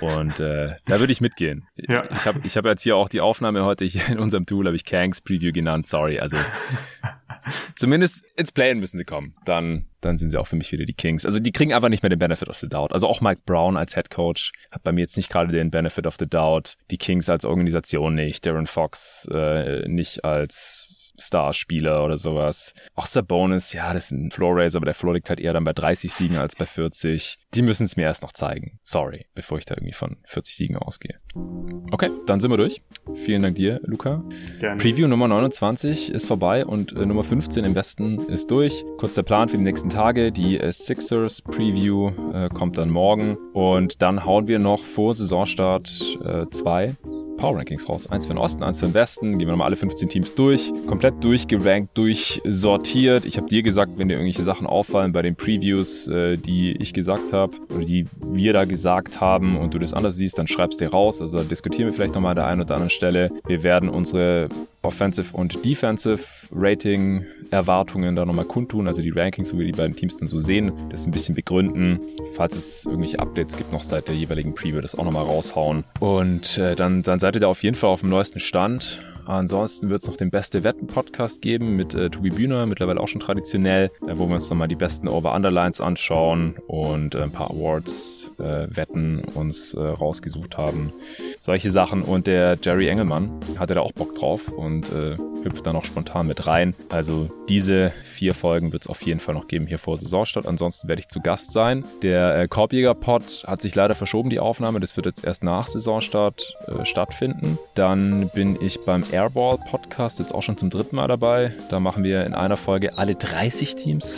Und äh, da würde ich mitgehen. Ja. Ich habe ich hab jetzt hier auch die Aufnahme heute hier in unserem Tool, habe ich Kangs Preview genannt, sorry. Also zumindest ins Playen müssen sie kommen. Dann, dann sind sie auch für mich wieder die Kings. Also die kriegen einfach nicht mehr den Benefit of the Doubt. Also auch Mike Brown als Head Coach hat bei mir jetzt nicht gerade den Benefit of the Doubt. Die Kings als Organisation nicht. Darren Fox äh, nicht als Starspieler oder sowas. Auch Sabonis, ja, das ist ein Floor Raiser, aber der Floor liegt halt eher dann bei 30 Siegen als bei 40. Die müssen es mir erst noch zeigen. Sorry, bevor ich da irgendwie von 40 Siegen ausgehe. Okay, dann sind wir durch. Vielen Dank dir, Luca. Gerne. Preview Nummer 29 ist vorbei und äh, Nummer 15 im Westen ist durch. Kurz der Plan für die nächsten Tage. Die äh, Sixers Preview äh, kommt dann morgen und dann hauen wir noch vor Saisonstart äh, zwei Power Rankings raus. Eins für den Osten, eins für den Westen. Gehen wir nochmal alle 15 Teams durch. Komplett durchgerankt, durchsortiert. Ich habe dir gesagt, wenn dir irgendwelche Sachen auffallen bei den Previews, äh, die ich gesagt habe oder die wir da gesagt haben und du das anders siehst, dann schreibst dir raus. Also diskutieren wir vielleicht nochmal an der einen oder anderen Stelle. Wir werden unsere Offensive und Defensive Rating Erwartungen da nochmal kundtun, also die Rankings, wo wir die beiden Teams dann so sehen, das ein bisschen begründen. Falls es irgendwelche Updates gibt, noch seit der jeweiligen Preview, das auch nochmal raushauen. Und äh, dann, dann seid ihr da auf jeden Fall auf dem neuesten Stand. Ansonsten wird es noch den Beste Wetten Podcast geben mit äh, Tobi Bühner, mittlerweile auch schon traditionell, äh, wo wir uns nochmal die besten Over-Underlines anschauen und äh, ein paar Awards, äh, Wetten uns äh, rausgesucht haben. Solche Sachen. Und der Jerry Engelmann hatte da auch Bock drauf und äh, hüpft da noch spontan mit rein. Also diese vier Folgen wird es auf jeden Fall noch geben hier vor Saisonstart. Ansonsten werde ich zu Gast sein. Der Korbjäger-Pod hat sich leider verschoben, die Aufnahme. Das wird jetzt erst nach Saisonstart stattfinden. Dann bin ich beim Airball Podcast jetzt auch schon zum dritten Mal dabei. Da machen wir in einer Folge alle 30 Teams.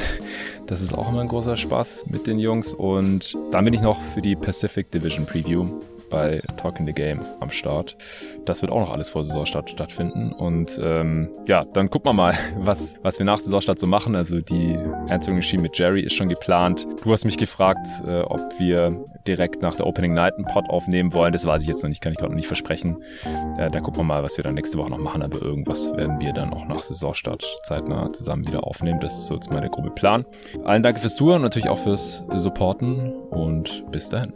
Das ist auch immer ein großer Spaß mit den Jungs. Und dann bin ich noch für die Pacific Division Preview bei Talking the Game am Start. Das wird auch noch alles vor Saisonstart stattfinden. Und ähm, ja, dann gucken wir mal, was, was wir nach Saisonstart so machen. Also die Answering Machine mit Jerry ist schon geplant. Du hast mich gefragt, äh, ob wir direkt nach der Opening Night einen Pod aufnehmen wollen. Das weiß ich jetzt noch nicht, kann ich gerade noch nicht versprechen. Äh, da gucken wir mal, was wir dann nächste Woche noch machen. Aber irgendwas werden wir dann auch nach Saisonstart zeitnah zusammen wieder aufnehmen. Das ist so jetzt meine grobe Plan. Allen danke fürs Zuhören und natürlich auch fürs Supporten und bis dahin.